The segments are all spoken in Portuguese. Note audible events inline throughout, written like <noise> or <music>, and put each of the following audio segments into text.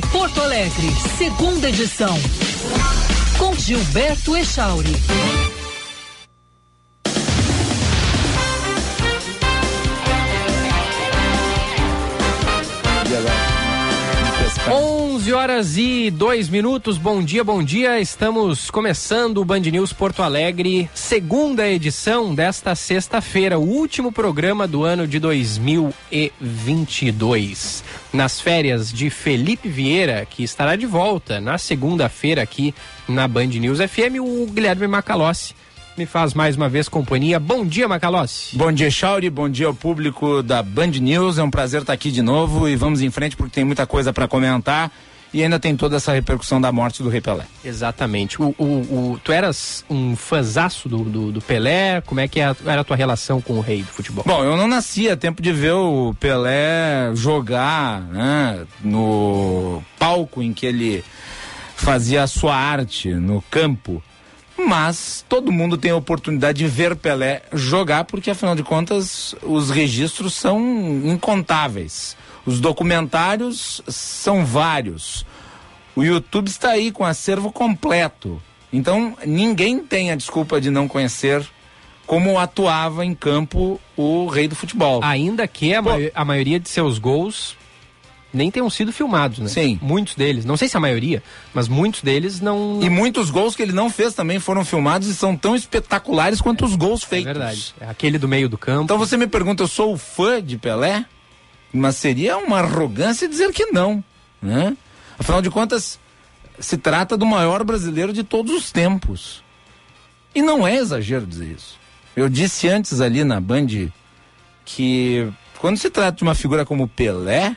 Porto Alegre, segunda edição. Com Gilberto Echauri. 11 horas e 2 minutos, bom dia, bom dia. Estamos começando o Band News Porto Alegre, segunda edição desta sexta-feira, o último programa do ano de 2022. Nas férias de Felipe Vieira, que estará de volta na segunda-feira aqui na Band News FM, o Guilherme Macalossi me faz mais uma vez companhia. Bom dia, Macalossi. Bom dia, Chauri. Bom dia ao público da Band News. É um prazer estar aqui de novo e vamos em frente porque tem muita coisa para comentar. E ainda tem toda essa repercussão da morte do Rei Pelé. Exatamente. O, o, o tu eras um fanzaço do, do, do, Pelé? Como é que era a tua relação com o rei do futebol? Bom, eu não nasci a tempo de ver o Pelé jogar né, no palco em que ele fazia a sua arte, no campo. Mas todo mundo tem a oportunidade de ver Pelé jogar, porque afinal de contas os registros são incontáveis. Os documentários são vários. O YouTube está aí com acervo completo. Então ninguém tem a desculpa de não conhecer como atuava em campo o rei do futebol. Ainda que a, ma a maioria de seus gols nem tenham sido filmados, né? Sim. Muitos deles, não sei se a maioria, mas muitos deles não. E muitos gols que ele não fez também foram filmados e são tão espetaculares quanto os gols feitos. É verdade. É aquele do meio do campo. Então você me pergunta, eu sou fã de Pelé? Mas seria uma arrogância dizer que não, né? Afinal de contas, se trata do maior brasileiro de todos os tempos. E não é exagero dizer isso. Eu disse antes ali na Band que quando se trata de uma figura como Pelé,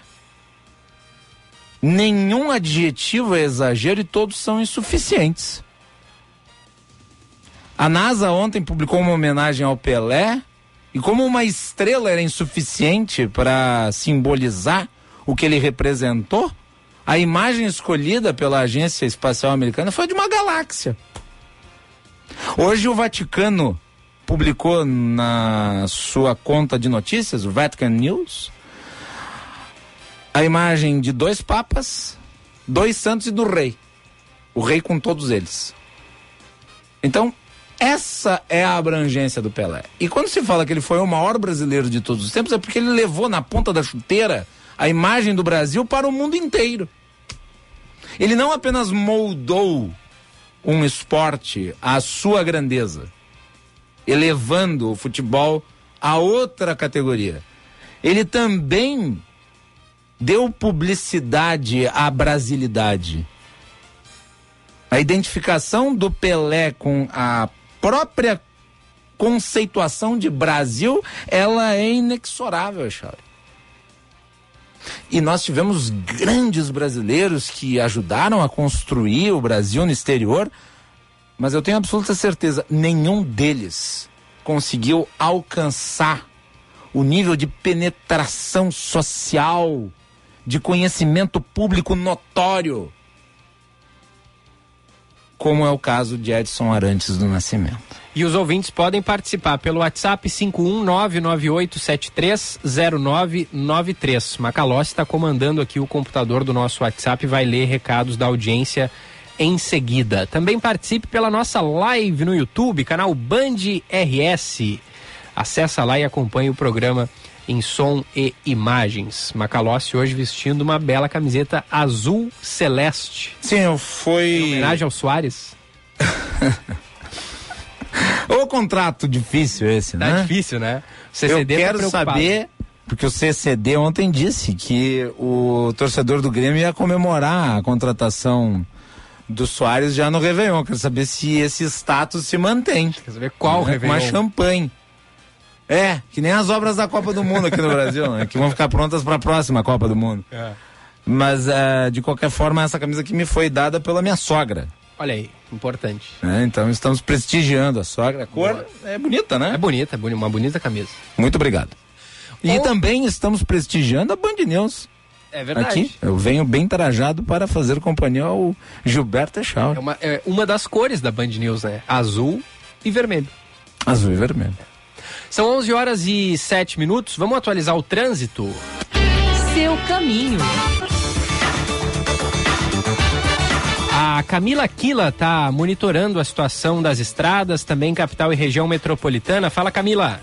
nenhum adjetivo é exagero e todos são insuficientes. A NASA ontem publicou uma homenagem ao Pelé e como uma estrela era insuficiente para simbolizar o que ele representou, a imagem escolhida pela Agência Espacial Americana foi de uma galáxia. Hoje o Vaticano publicou na sua conta de notícias, o Vatican News, a imagem de dois papas, dois santos e do rei. O rei com todos eles. Então, essa é a abrangência do Pelé. E quando se fala que ele foi o maior brasileiro de todos os tempos, é porque ele levou na ponta da chuteira a imagem do Brasil para o mundo inteiro. Ele não apenas moldou um esporte à sua grandeza, elevando o futebol a outra categoria. Ele também deu publicidade à brasilidade. A identificação do Pelé com a própria conceituação de Brasil, ela é inexorável, Charlie. E nós tivemos grandes brasileiros que ajudaram a construir o Brasil no exterior, mas eu tenho absoluta certeza, nenhum deles conseguiu alcançar o nível de penetração social de conhecimento público notório, como é o caso de Edson Arantes do Nascimento. E os ouvintes podem participar pelo WhatsApp 51998730993. Macalossi está comandando aqui o computador do nosso WhatsApp e vai ler recados da audiência em seguida. Também participe pela nossa live no YouTube, canal Band RS. Acesse lá e acompanhe o programa em som e imagens. Macalossi hoje vestindo uma bela camiseta azul celeste. Sim, foi. Em homenagem ao Soares. <laughs> o contrato difícil esse, tá né? Tá difícil, né? O CCD Eu quero tá saber, porque o CCD ontem disse que o torcedor do Grêmio ia comemorar a contratação do Soares já no Réveillon. Quero saber se esse status se mantém. Quer saber qual né? Réveillon? Uma champanhe. É, que nem as obras da Copa do Mundo aqui no Brasil, né? Que vão ficar prontas para a próxima Copa do Mundo. É. Mas, uh, de qualquer forma, essa camisa aqui me foi dada pela minha sogra. Olha aí, importante. É, então estamos prestigiando a sogra. A cor Boa. é bonita, né? É bonita, é uma bonita camisa. Muito obrigado. E também estamos prestigiando a Band News. É verdade. Aqui, eu venho bem trajado para fazer companhia ao Gilberto Echau. É uma, é uma das cores da Band News, né? Azul e vermelho. Azul e vermelho. São 11 horas e 7 minutos. Vamos atualizar o trânsito? Seu caminho. A Camila Quila está monitorando a situação das estradas, também capital e região metropolitana. Fala, Camila.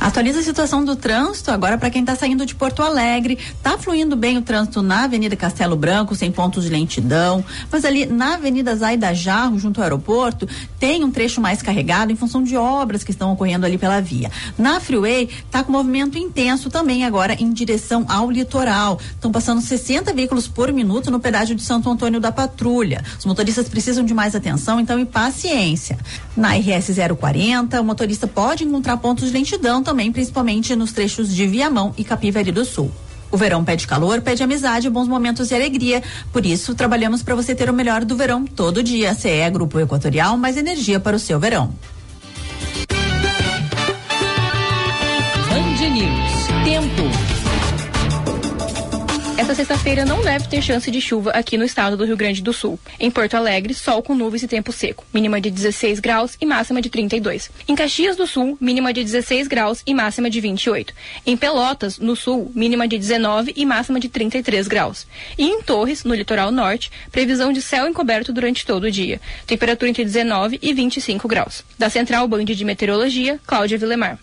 Atualiza a situação do trânsito agora para quem está saindo de Porto Alegre. Tá fluindo bem o trânsito na Avenida Castelo Branco, sem pontos de lentidão. Mas ali na Avenida Zaida Jarro, junto ao aeroporto, tem um trecho mais carregado em função de obras que estão ocorrendo ali pela via. Na Freeway, tá com movimento intenso também agora em direção ao litoral. Estão passando 60 veículos por minuto no pedágio de Santo Antônio da Patrulha. Os motoristas precisam de mais atenção, então, e paciência. Na RS 040, o motorista pode encontrar pontos de lentidão também, principalmente nos trechos de Viamão e Capivari do Sul. O verão pede calor, pede amizade, bons momentos e alegria. Por isso, trabalhamos para você ter o melhor do verão todo dia. CE Grupo Equatorial, mais energia para o seu verão. Band News. Tempo. Esta sexta-feira não deve ter chance de chuva aqui no estado do Rio Grande do Sul. Em Porto Alegre, sol com nuvens e tempo seco, mínima de 16 graus e máxima de 32. Em Caxias do Sul, mínima de 16 graus e máxima de 28. Em Pelotas, no sul, mínima de 19 e máxima de 33 graus. E em Torres, no litoral norte, previsão de céu encoberto durante todo o dia. Temperatura entre 19 e 25 graus. Da Central Band de Meteorologia, Cláudia Vilemar.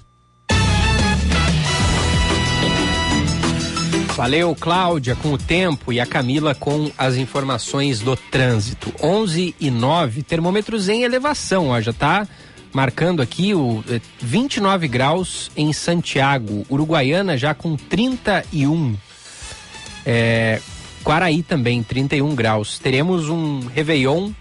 Valeu, Cláudia, com o tempo e a Camila com as informações do trânsito. 11 e 9, termômetros em elevação, ó, já tá marcando aqui o 29 eh, graus em Santiago, Uruguaiana já com 31. É, Quaraí também, 31 graus. Teremos um Réveillon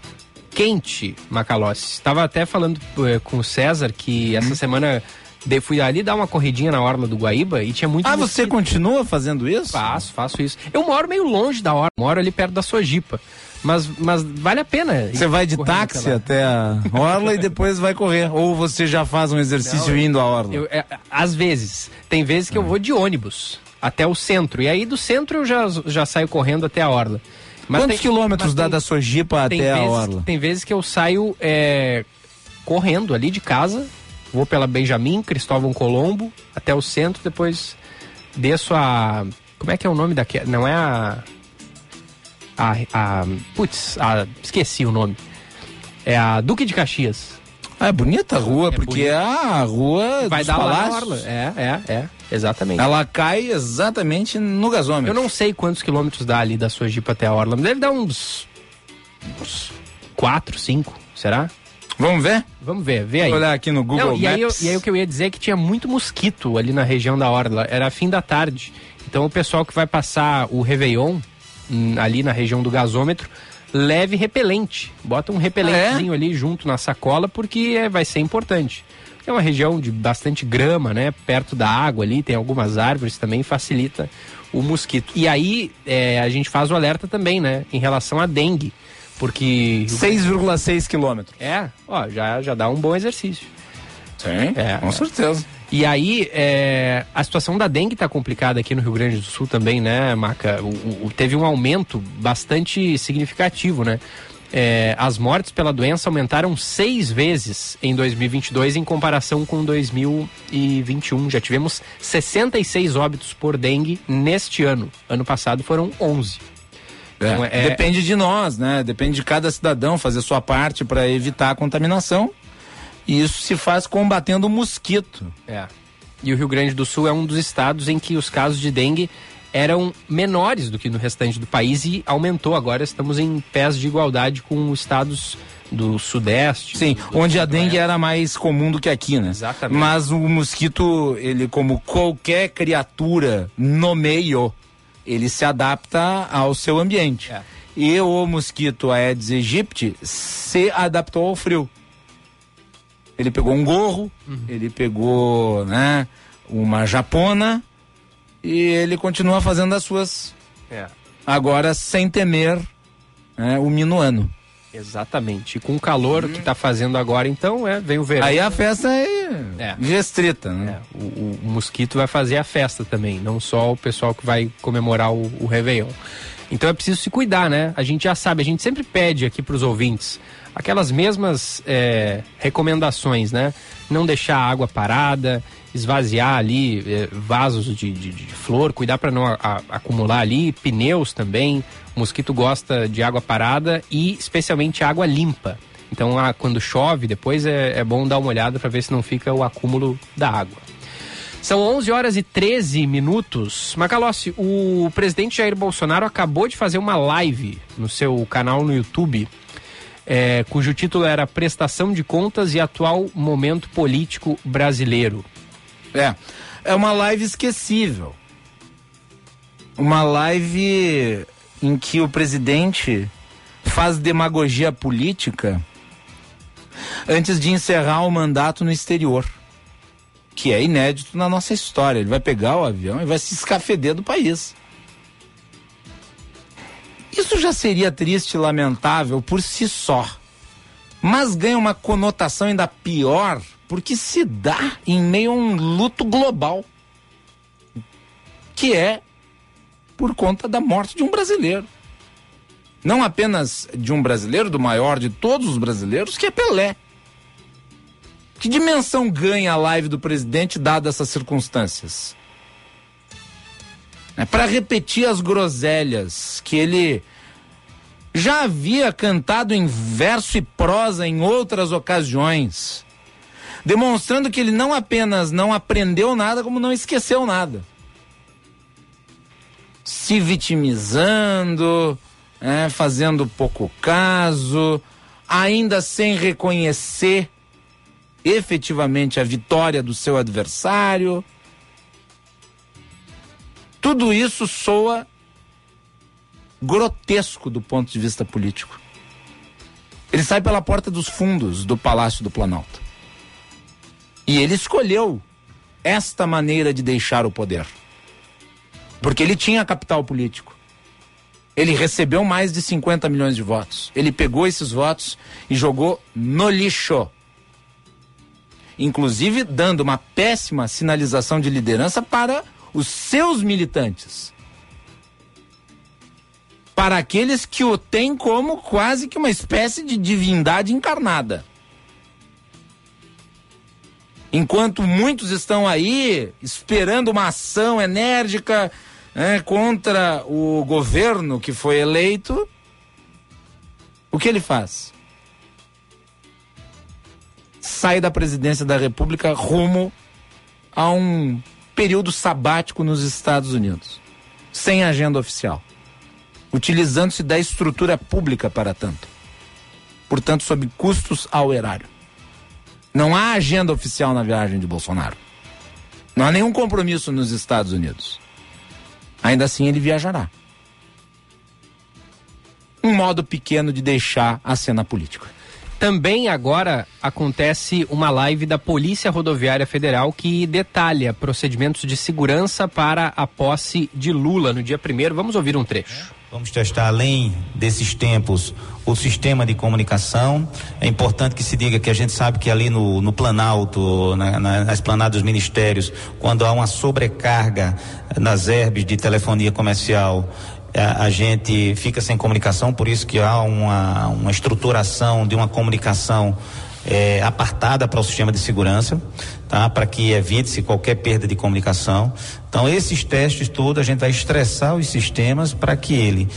quente, Macalossi. Estava até falando eh, com o César que essa hum. semana de, fui ali dar uma corridinha na orla do Guaíba e tinha muito. Ah, mosquito. você continua fazendo isso? Faço, faço isso. Eu moro meio longe da orla, moro ali perto da Sojipa. Mas, mas vale a pena. Você vai de táxi até a orla e depois vai correr. Ou você já faz um exercício Não, indo à orla? Eu, é, às vezes. Tem vezes que eu vou de ônibus até o centro. E aí do centro eu já, já saio correndo até a orla. Mas Quantos tem, quilômetros dá tem, da Sojipa até vezes, a orla? Tem vezes que eu saio é, correndo ali de casa Vou pela Benjamin, Cristóvão Colombo, até o centro, depois desço a. Como é que é o nome daquela? Não é a. A. a putz, a, esqueci o nome. É a Duque de Caxias. Ah, é bonita a rua, é porque bonita. é a rua Vai dar lá na orla. É, é, é. Exatamente. Ela cai exatamente no gasômetro. Eu não sei quantos quilômetros dá ali da sua Jeep até a orla, mas deve dar uns. uns 4, 5, será? Vamos ver? Vamos ver, vê aí. Vou olhar aqui no Google Não, e Aí eu, e aí o que eu ia dizer é que tinha muito mosquito ali na região da Orla. Era fim da tarde. Então o pessoal que vai passar o Réveillon hum, ali na região do gasômetro, leve repelente. Bota um repelentezinho ah, é? ali junto na sacola, porque é, vai ser importante. É uma região de bastante grama, né? Perto da água ali, tem algumas árvores também, facilita o mosquito. E aí é, a gente faz o alerta também, né? Em relação à dengue. Porque. 6,6 quilômetros. É, ó, já, já dá um bom exercício. Sim, é, com certeza. E aí, é, a situação da dengue está complicada aqui no Rio Grande do Sul também, né, Maca? O, o, teve um aumento bastante significativo, né? É, as mortes pela doença aumentaram seis vezes em 2022 em comparação com 2021. Já tivemos 66 óbitos por dengue neste ano. Ano passado foram 11. Então, é... Depende de nós, né? Depende de cada cidadão fazer sua parte para evitar a contaminação. E isso se faz combatendo o mosquito. É. E o Rio Grande do Sul é um dos estados em que os casos de dengue eram menores do que no restante do país e aumentou. Agora estamos em pés de igualdade com os estados do Sudeste. Sim, do, onde a dengue era mais comum do que aqui, né? Exatamente. Mas o mosquito, ele como qualquer criatura no meio, ele se adapta ao seu ambiente. É. E o mosquito Aedes aegypti se adaptou ao frio. Ele pegou um gorro, uhum. ele pegou, né, uma japona e ele continua fazendo as suas. É. Agora sem temer né, o minuano. Exatamente. E com o calor que está fazendo agora, então, é, vem o verão. Aí a festa é, é. restrita, né? É. O, o, mosquito vai fazer a festa também, não só o pessoal que vai comemorar o, o Réveillon. Então é preciso se cuidar, né? A gente já sabe, a gente sempre pede aqui para os ouvintes aquelas mesmas é, recomendações, né? Não deixar a água parada, esvaziar ali eh, vasos de, de, de, flor, cuidar para não a, a, acumular ali, pneus também. O mosquito gosta de água parada e especialmente água limpa. Então, a, quando chove, depois é, é bom dar uma olhada para ver se não fica o acúmulo da água. São 11 horas e 13 minutos. Macalossi, o presidente Jair Bolsonaro acabou de fazer uma live no seu canal no YouTube, é, cujo título era Prestação de Contas e Atual Momento Político Brasileiro. É, é uma live esquecível. Uma live em que o presidente faz demagogia política antes de encerrar o mandato no exterior que é inédito na nossa história. Ele vai pegar o avião e vai se escafeder do país. Isso já seria triste e lamentável por si só. Mas ganha uma conotação ainda pior porque se dá em meio a um luto global. Que é por conta da morte de um brasileiro. Não apenas de um brasileiro, do maior de todos os brasileiros, que é Pelé. Que dimensão ganha a live do presidente dadas essas circunstâncias? É para repetir as groselhas que ele já havia cantado em verso e prosa em outras ocasiões, demonstrando que ele não apenas não aprendeu nada, como não esqueceu nada. Se vitimizando, é, fazendo pouco caso, ainda sem reconhecer efetivamente a vitória do seu adversário. Tudo isso soa grotesco do ponto de vista político. Ele sai pela porta dos fundos do Palácio do Planalto. E ele escolheu esta maneira de deixar o poder. Porque ele tinha capital político. Ele recebeu mais de 50 milhões de votos. Ele pegou esses votos e jogou no lixo inclusive dando uma péssima sinalização de liderança para os seus militantes. Para aqueles que o têm como quase que uma espécie de divindade encarnada. Enquanto muitos estão aí esperando uma ação enérgica né, contra o governo que foi eleito, o que ele faz? sai da presidência da República rumo a um período sabático nos Estados Unidos, sem agenda oficial, utilizando-se da estrutura pública para tanto, portanto, sob custos ao erário. Não há agenda oficial na viagem de Bolsonaro. Não há nenhum compromisso nos Estados Unidos. Ainda assim, ele viajará. Um modo pequeno de deixar a cena política. Também agora acontece uma live da Polícia Rodoviária Federal que detalha procedimentos de segurança para a posse de Lula no dia primeiro. Vamos ouvir um trecho. Vamos testar, além desses tempos, o sistema de comunicação. É importante que se diga que a gente sabe que ali no, no Planalto, na, na, na esplanada dos ministérios, quando há uma sobrecarga nas herbes de telefonia comercial, a, a, gente fica sem comunicação, por isso que há uma, uma estruturação de uma comunicação é, apartada para o sistema de segurança, tá? Para que evite-se qualquer perda de comunicação. Então, esses testes todos a gente vai estressar os sistemas para que ele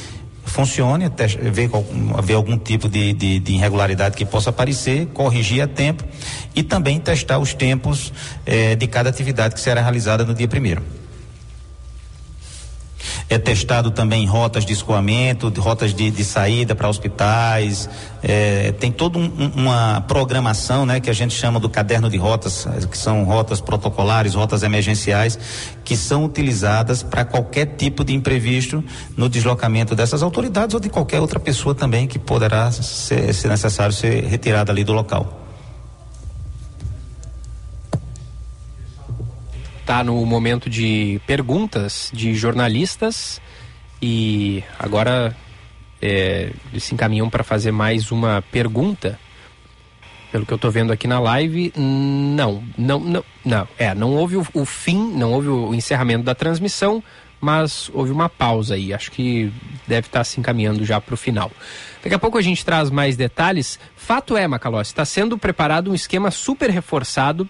funcione, ver, ver algum tipo de, de, de, irregularidade que possa aparecer, corrigir a tempo e também testar os tempos eh, de cada atividade que será realizada no dia primeiro. É testado também rotas de escoamento, rotas de, de saída para hospitais. É, tem toda um, uma programação, né, que a gente chama do caderno de rotas, que são rotas protocolares, rotas emergenciais, que são utilizadas para qualquer tipo de imprevisto no deslocamento dessas autoridades ou de qualquer outra pessoa também que poderá ser, ser necessário ser retirada ali do local. Está no momento de perguntas de jornalistas e agora é, eles se encaminham para fazer mais uma pergunta. Pelo que eu estou vendo aqui na live, não, não, não, não, é, não houve o, o fim, não houve o encerramento da transmissão, mas houve uma pausa aí. Acho que deve estar tá se encaminhando já para o final. Daqui a pouco a gente traz mais detalhes. Fato é, Macalossi, está sendo preparado um esquema super reforçado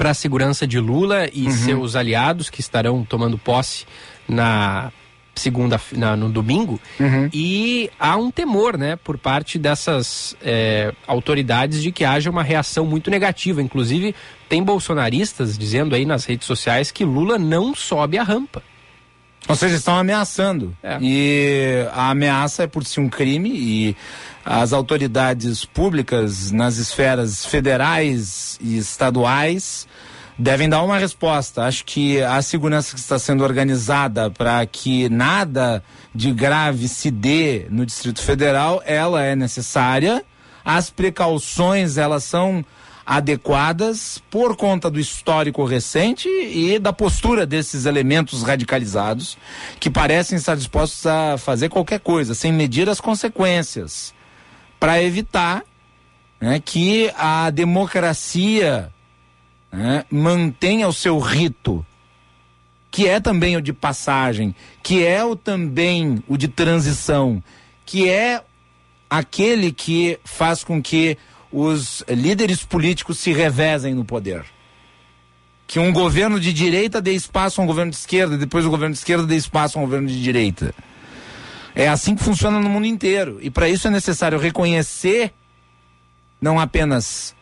para a segurança de Lula e Uhum. seus aliados que estarão tomando posse na segunda na- no domingo Uhum. e há um temor né por parte dessas é, autoridades de que haja uma reação muito negativa inclusive tem bolsonaristas dizendo aí nas redes sociais que Lula não sobe a rampa Ou seja, estão ameaçando. É. E a ameaça é por si um crime e as autoridades públicas nas esferas federais e estaduais devem dar uma resposta. Acho que a segurança que está sendo organizada para que nada de grave se dê no Distrito Federal, ela é necessária. As precauções, elas são adequadas por conta do histórico recente e da postura desses elementos radicalizados que parecem estar dispostos a fazer qualquer coisa sem medir as consequências para evitar né, que a democracia né, mantenha o seu rito que é também o de passagem, que é o também o de transição, que é aquele que faz com que os líderes políticos se revezem no poder. Que um governo de direita dê espaço a um governo de esquerda, depois o governo de esquerda dê espaço a um governo de direita. É assim que funciona no mundo inteiro. E para isso é necessário reconhecer não apenas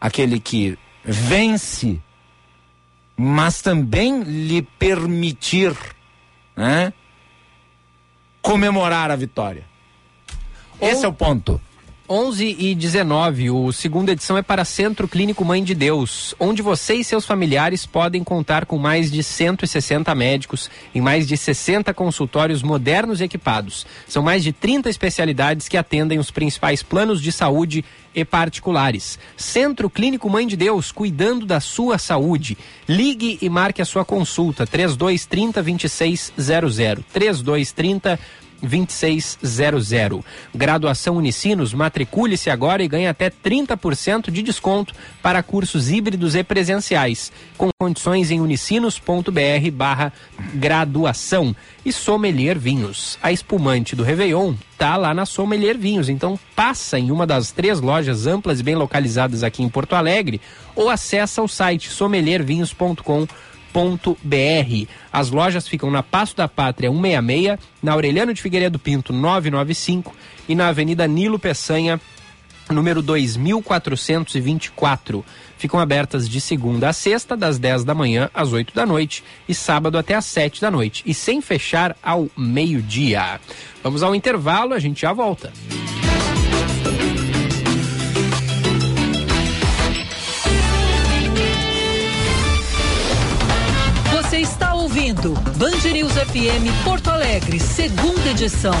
aquele que vence, mas também lhe permitir né, comemorar a vitória. Esse é o ponto. 11 e 19, o segunda edição é para Centro Clínico Mãe de Deus, onde você e seus familiares podem contar com mais de 160 médicos em mais de 60 consultórios modernos e equipados. São mais de 30 especialidades que atendem os principais planos de saúde e particulares. Centro Clínico Mãe de Deus, cuidando da sua saúde. Ligue e marque a sua consulta 3230 2600 3230 2600. Graduação Unicinos, matricule-se agora e ganhe até 30% de desconto para cursos híbridos e presenciais, com condições em unicinos.br barra graduação. E Sommelier Vinhos, a espumante do Réveillon tá lá na Sommelier Vinhos, então passa em uma das três lojas amplas e bem localizadas aqui em Porto Alegre ou acessa o site sommeliervinhos.com br As lojas ficam na Passo da Pátria 166, na Aureliano de Figueiredo Pinto 995 e na Avenida Nilo Peçanha, número 2424. Ficam abertas de segunda a sexta, das 10 da manhã às 8 da noite e sábado até às 7 da noite, e sem fechar ao meio-dia. Vamos ao intervalo, a gente já volta. Você está ouvindo Band News FM Porto Alegre, segunda edição.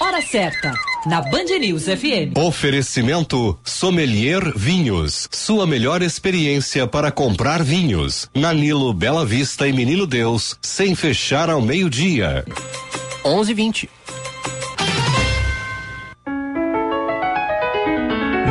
Hora certa, na Band News FM. Oferecimento Sommelier Vinhos. Sua melhor experiência para comprar vinhos. Na Nilo, Bela Vista e Menino Deus, sem fechar ao meio-dia. 11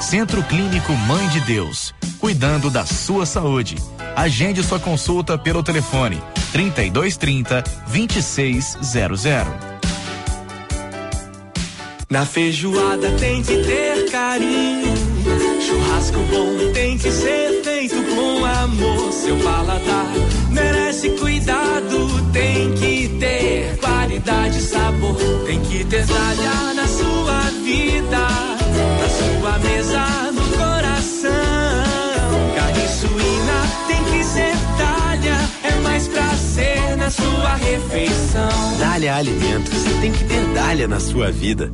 Centro Clínico Mãe de Deus, cuidando da sua saúde. Agende sua consulta pelo telefone 3230 2600. Na feijoada tem que ter carinho. Churrasco bom tem que ser feito com amor. Seu paladar merece cuidado. Tem que ter qualidade sabor. Tem que ter na sua vida sua mesa no coração. Carne suína tem que ser talha, é mais prazer na sua refeição. Dália é Alimentos, tem que ter talha na sua vida.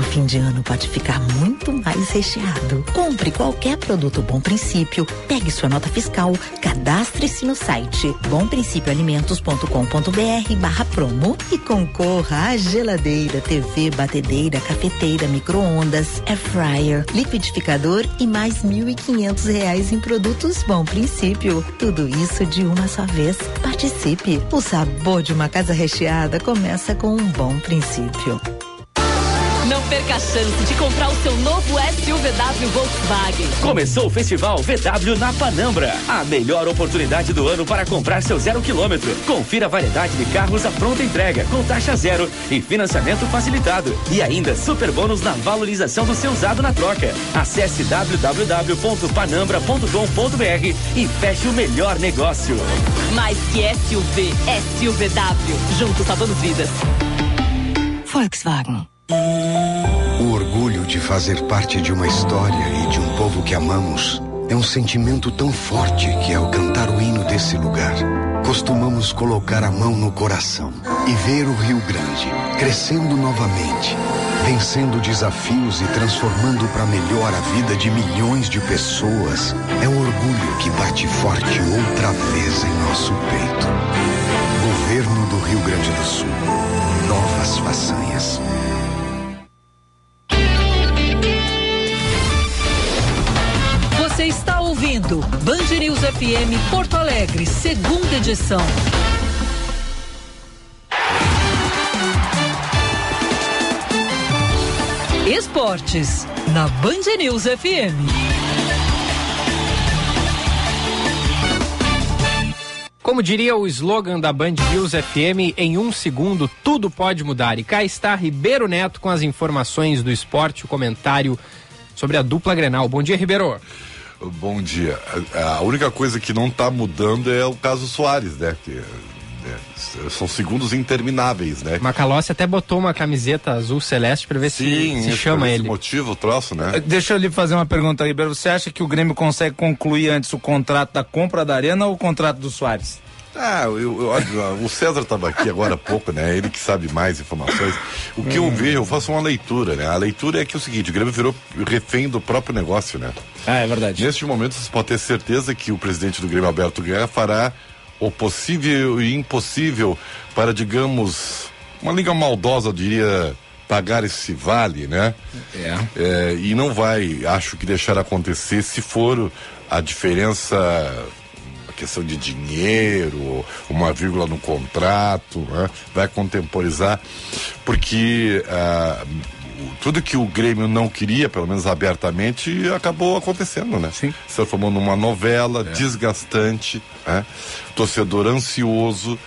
Seu fim de ano pode ficar muito mais recheado. Compre qualquer produto Bom Princípio, pegue sua nota fiscal, cadastre-se no site bomprincipioalimentos.com.br barra promo e concorra a geladeira, TV, batedeira, cafeteira, micro-ondas, air fryer, liquidificador e mais mil e quinhentos reais em produtos Bom Princípio. Tudo isso de uma só vez. Participe. O sabor de uma casa recheada começa com um bom princípio. Não perca a chance de comprar o seu novo SUVW Volkswagen. Começou o Festival VW na Panambra. A melhor oportunidade do ano para comprar seu zero quilômetro. Confira a variedade de carros à pronta entrega, com taxa zero e financiamento facilitado. E ainda super bônus na valorização do seu usado na troca. Acesse www.panambra.com.br e feche o melhor negócio. Mais que SUV, SUVW. Juntos salvamos vidas. Volkswagen. O orgulho de fazer parte de uma história e de um povo que amamos é um sentimento tão forte que, ao cantar o hino desse lugar, costumamos colocar a mão no coração e ver o Rio Grande crescendo novamente, vencendo desafios e transformando para melhor a vida de milhões de pessoas. É um orgulho que bate forte outra vez em nosso peito. Governo do Rio Grande do Sul. Novas façanhas. Ouvindo Band News FM Porto Alegre, segunda edição. Esportes, na Band News FM. Como diria o slogan da Band News FM, em um segundo tudo pode mudar. E cá está Ribeiro Neto com as informações do esporte, o comentário sobre a dupla Grenal. Bom dia, Ribeiro. Bom dia. A, única coisa que não está mudando é o caso Soares, né? Que, né, são segundos intermináveis, né? Macalossi até botou uma camiseta azul celeste para ver Sim, se, se chama ele. motivo o troço, né? Deixa eu lhe fazer uma pergunta, Ribeiro. Você acha que o Grêmio consegue concluir antes o contrato da compra da Arena ou o contrato do Soares? Ah, eu, eu, o César estava aqui agora há pouco, né? Ele que sabe mais informações. O que hum. eu vejo, eu faço uma leitura, né? A leitura é que é o seguinte, o Grêmio virou refém do próprio negócio, né? Ah, é verdade. Neste momento, você pode ter certeza que o presidente do Grêmio, Alberto Guerra, fará o possível e impossível para, digamos, uma liga maldosa, eu diria, pagar esse vale, né? É. é. E não vai, acho que deixar acontecer se for a diferença questão de dinheiro, uma vírgula no contrato, né? vai contemporizar, porque ah, tudo que o Grêmio não queria, pelo menos abertamente, acabou acontecendo, né? Sim. Se transformou numa novela é. desgastante, né? torcedor ansioso.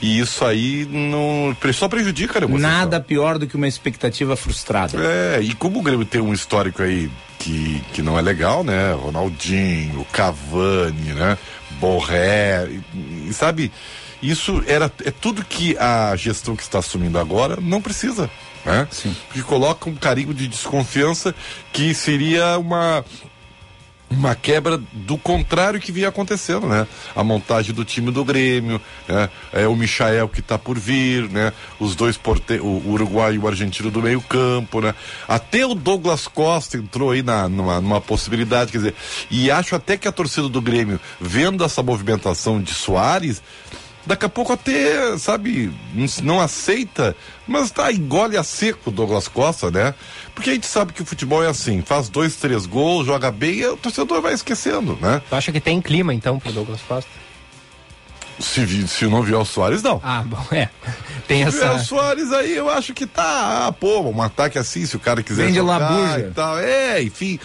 E isso aí não, só prejudica a negociação. Nada pior do que uma expectativa frustrada. É, e como o Grêmio tem um histórico aí que, que não é legal, né? Ronaldinho, Cavani, né? Borré, e, e, sabe? Isso era é tudo que a gestão que está assumindo agora não precisa, né? Sim. Porque coloca um carinho de desconfiança que seria uma uma quebra do contrário que vinha acontecendo, né? A montagem do time do Grêmio, né? É o Michael que está por vir, né? Os dois porte... o Uruguai e o argentino do meio campo, né? Até o Douglas Costa entrou aí na, numa, numa possibilidade, quer dizer, e acho até que a torcida do Grêmio, vendo essa movimentação de Soares, daqui a pouco até, sabe, não aceita, mas tá, engole a seco o Douglas Costa, né? Porque a gente sabe que o futebol é assim, faz dois, três gols, joga bem e o torcedor vai esquecendo, né? Tu acha que tem clima então pro Douglas Costa? Se, se não vier o Soares, não. Ah, bom, é. <laughs> Tem se essa. vier o Soares aí, eu acho que tá, ah, pô, um ataque assim, se o cara quiser Vem de jogar labuja. e tal. É, enfim.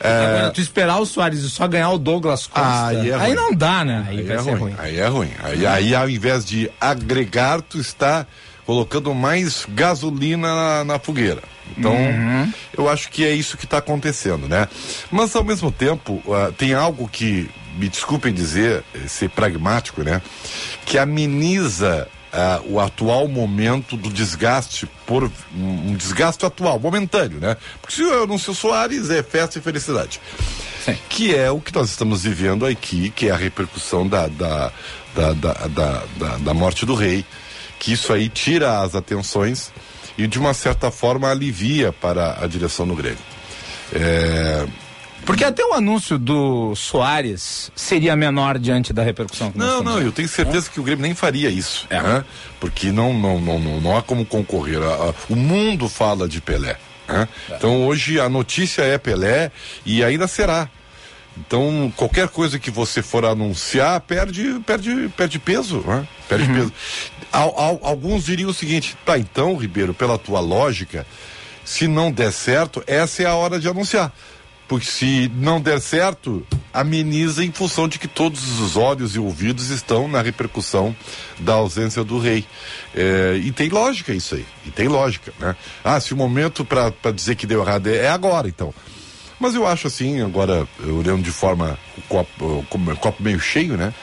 Agora, tu esperar o Soares e só ganhar o Douglas Costa. Aí, é aí não dá, né? Aí, é ruim. ruim. Aí é ruim. Aí, aí, ao invés de agregar, tu está colocando mais gasolina na, na fogueira. Então, Uhum. eu acho que é isso que está acontecendo, né? Mas ao mesmo tempo, ah, tem algo que, me desculpem dizer, eh, ser pragmático, né? Que ameniza ah, o atual momento do desgaste por um, desgaste atual, momentâneo, né? Porque se eu anunciar o Soares é festa e felicidade. Que é o que nós estamos vivendo aqui, que é a repercussão da, da, da, da, da, da morte do rei, que isso aí tira as atenções e de uma certa forma alivia para a direção do Grêmio. É, Porque até o anúncio do Soares seria menor diante da repercussão. que Não, não, eu tenho certeza que o Grêmio nem faria isso, né? Porque não, não, não, não, não há como concorrer. O mundo fala de Pelé. né? Então hoje a notícia é Pelé e ainda será. Então qualquer coisa que você for anunciar perde, perde, perde peso, né? Perde peso. Al- al- alguns diriam o seguinte: tá, então, Ribeiro, pela tua lógica, se não der certo, essa é a hora de anunciar. Porque se não der certo, ameniza em função de que todos os olhos e ouvidos estão na repercussão da ausência do rei. É, e tem lógica isso aí. E tem lógica, né? Ah, se o momento para dizer que deu errado é, é agora, então. Mas eu acho assim, agora, olhando de forma o copo, o co- copo meio cheio, né?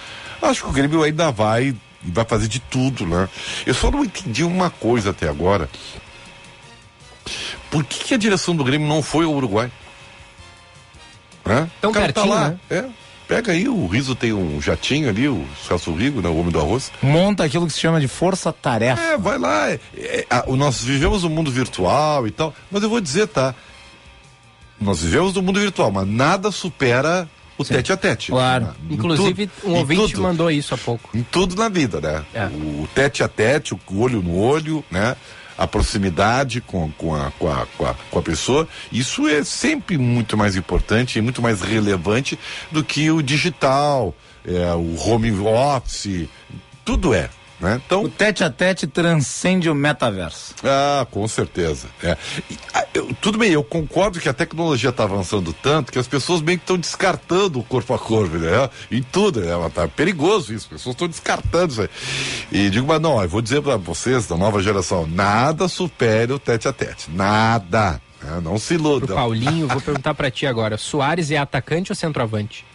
Acho que o Grêmio ainda vai, vai fazer de tudo, né? Eu só não entendi uma coisa até agora. Por que, que a direção do Grêmio não foi ao Uruguai? Hã? Tão O cara pertinho, tá lá, né? É. Pega aí, o Riso tem um jatinho ali, o Celso Rigo, né, o homem do arroz. Monta aquilo que se chama de força-tarefa. É, vai lá. É, é, a- o- nós vivemos um mundo virtual e tal, mas eu vou dizer, tá? Nós vivemos no mundo virtual, mas nada supera o tete a tete. Claro. Em Inclusive, tudo- um ouvinte tudo. mandou isso há pouco. Em tudo na vida, né? É. O tete a tete, o olho no olho, né? A proximidade com, com, a, com, a, com, a, com a pessoa, isso é sempre muito mais importante e muito mais relevante do que o digital, é, o home office, tudo é. Né? Então, O tete a tete transcende o metaverso. ah, com certeza. É. E, ah, eu- tudo bem, eu concordo que a tecnologia está avançando tanto que as pessoas meio que estão descartando o corpo a corpo, né? Em tudo, né? Tá perigoso isso, as pessoas estão descartando isso aí. E digo, mas não, eu vou dizer para vocês, da nova geração, nada supere o tete a tete. Nada. né? Não se Pro iludam. Paulinho, vou perguntar pra ti agora. Soares é atacante ou centroavante?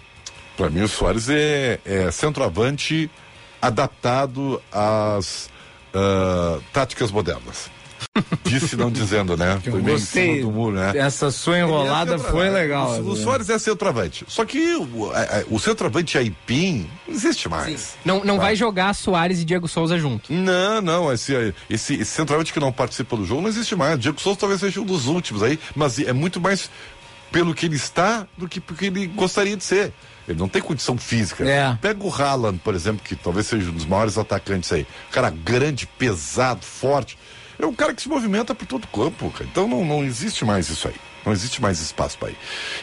Para mim, o Soares é, é centroavante adaptado às ah, táticas modernas. <laughs> Disse não dizendo, né? Foi meio em Gostei. cima do muro, né? Essa sua enrolada é foi centroavante. legal. O, o Soares é centroavante. Só que o, a- a- o centroavante Aipim não existe mais. Não, não Tá. vai jogar Soares e Diego Souza junto. Não, não, esse, esse, esse centroavante que não participa do jogo não existe mais. Diego Souza talvez seja um dos últimos aí, mas é muito mais pelo que ele está do que porque ele gostaria de ser. Ele não tem condição física. É. Pega o Haaland, por exemplo, que talvez seja um dos maiores atacantes aí. Cara grande, pesado, forte. É um cara que se movimenta por todo o campo, cara. Então não, não existe mais isso aí. Não existe mais espaço para ir.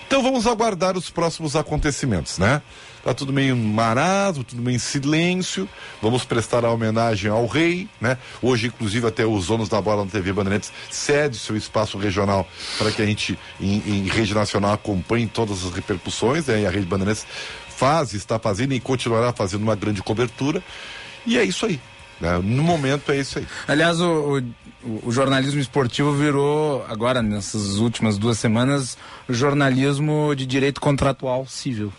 Então vamos aguardar os próximos acontecimentos, né? Tá tudo meio marado, tudo meio em silêncio. Vamos prestar a homenagem ao rei, né? Hoje, inclusive, até os donos da bola na TV Bandeirantes cede seu espaço regional para que a gente, em, em rede nacional, acompanhe todas as repercussões, né? E a rede Bandeirantes faz, está fazendo e continuará fazendo uma grande cobertura. E é isso aí. né? No momento é isso aí. Aliás, o, o- o jornalismo esportivo virou, agora, nessas últimas duas semanas, jornalismo de direito contratual civil.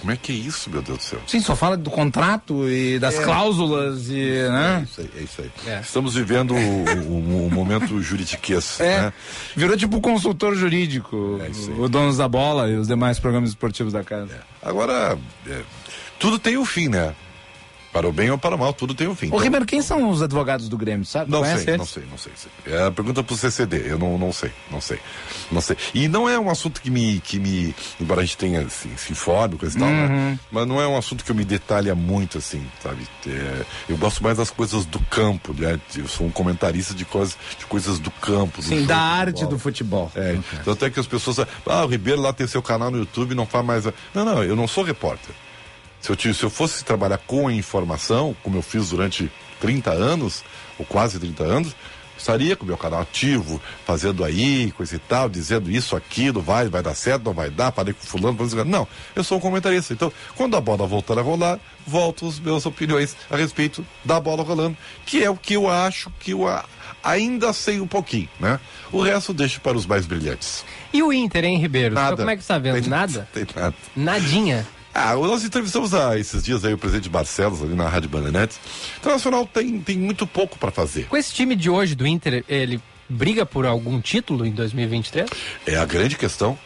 Como é que é isso, meu Deus do céu? Sim, só fala do contrato e das É. cláusulas e, É né? isso aí, é isso aí. Estamos vivendo o- o momento juridiquês, É, né? virou tipo consultor jurídico, o Donos da Bola e os demais programas esportivos da casa. Agora, é, tudo tem um fim, né? Para o bem ou para o mal, tudo tem um fim. Ô, Então, Ribeiro, quem são os advogados do Grêmio, sabe? Não Conhece sei, eles? não sei, não sei. É a pergunta pro CCD, eu não, não sei, não sei, não sei. E não é um assunto que me, que me, embora a gente tenha, assim, se informe, coisa e tal, né? Uhum. Mas não é um assunto que eu me detalha muito, assim, sabe? É, eu gosto mais das coisas do campo, né? Eu sou um comentarista de coisas, de coisas do campo. do Sim, jogo da arte do futebol. É, tanto é que as pessoas, ah, o Ribeiro lá tem seu canal no YouTube, não faz mais. Não, não, eu não sou repórter. Se eu, se eu fosse trabalhar com a informação, como eu fiz durante 30 anos, ou quase 30 anos, estaria com o meu canal ativo, fazendo aí, coisa e tal, dizendo isso, aquilo, vai, vai dar certo, não vai dar, parei com fulano, fulano. não, eu sou um comentarista. Então, quando a bola voltar a rolar, volto as minhas opiniões a respeito da bola rolando, que é o que eu acho que eu ainda sei um pouquinho, né? O resto deixo para os mais brilhantes. E o Inter, hein, Ribeiro? Nada. Como é que você tá vendo? Tem- Nada? <laughs> Tem nada. Nadinha. Ah, nós entrevistamos há esses dias aí o presidente Barcelos ali na Rádio Bandeirantes. Internacional tem, tem muito pouco para fazer. Com esse time de hoje do Inter, ele briga por algum título em 2023? É a grande questão.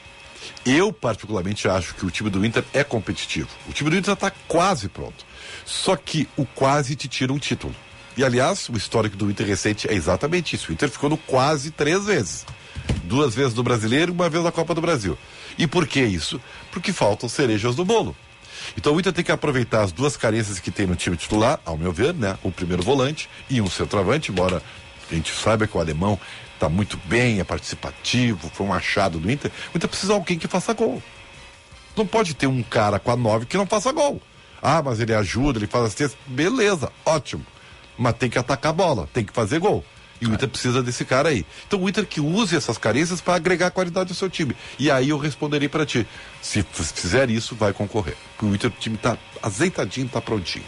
Eu, particularmente, acho que o time do Inter é competitivo. O time do Inter está quase pronto. Só que o quase te tira um título. E, aliás, o histórico do Inter recente é exatamente isso. O Inter ficou no quase três vezes. Duas vezes no Brasileiro e uma vez na Copa do Brasil. E por que isso? Porque faltam cerejas no bolo. Então o Inter tem que aproveitar as duas carências que tem no time titular, ao meu ver, né? O primeiro volante e um centroavante, embora a gente saiba que o alemão está muito bem, é participativo, foi um achado do Inter. O Inter precisa de alguém que faça gol. Não pode ter um cara com a nove que não faça gol. Ah, mas ele ajuda, ele faz assistência. Beleza, ótimo. Mas tem que atacar a bola, tem que fazer gol. E o Inter precisa desse cara aí. Então o Inter que use essas carências para agregar qualidade ao seu time. E aí eu responderei para ti. Se fizer isso, vai concorrer. Porque o Inter, o time tá azeitadinho, tá prontinho.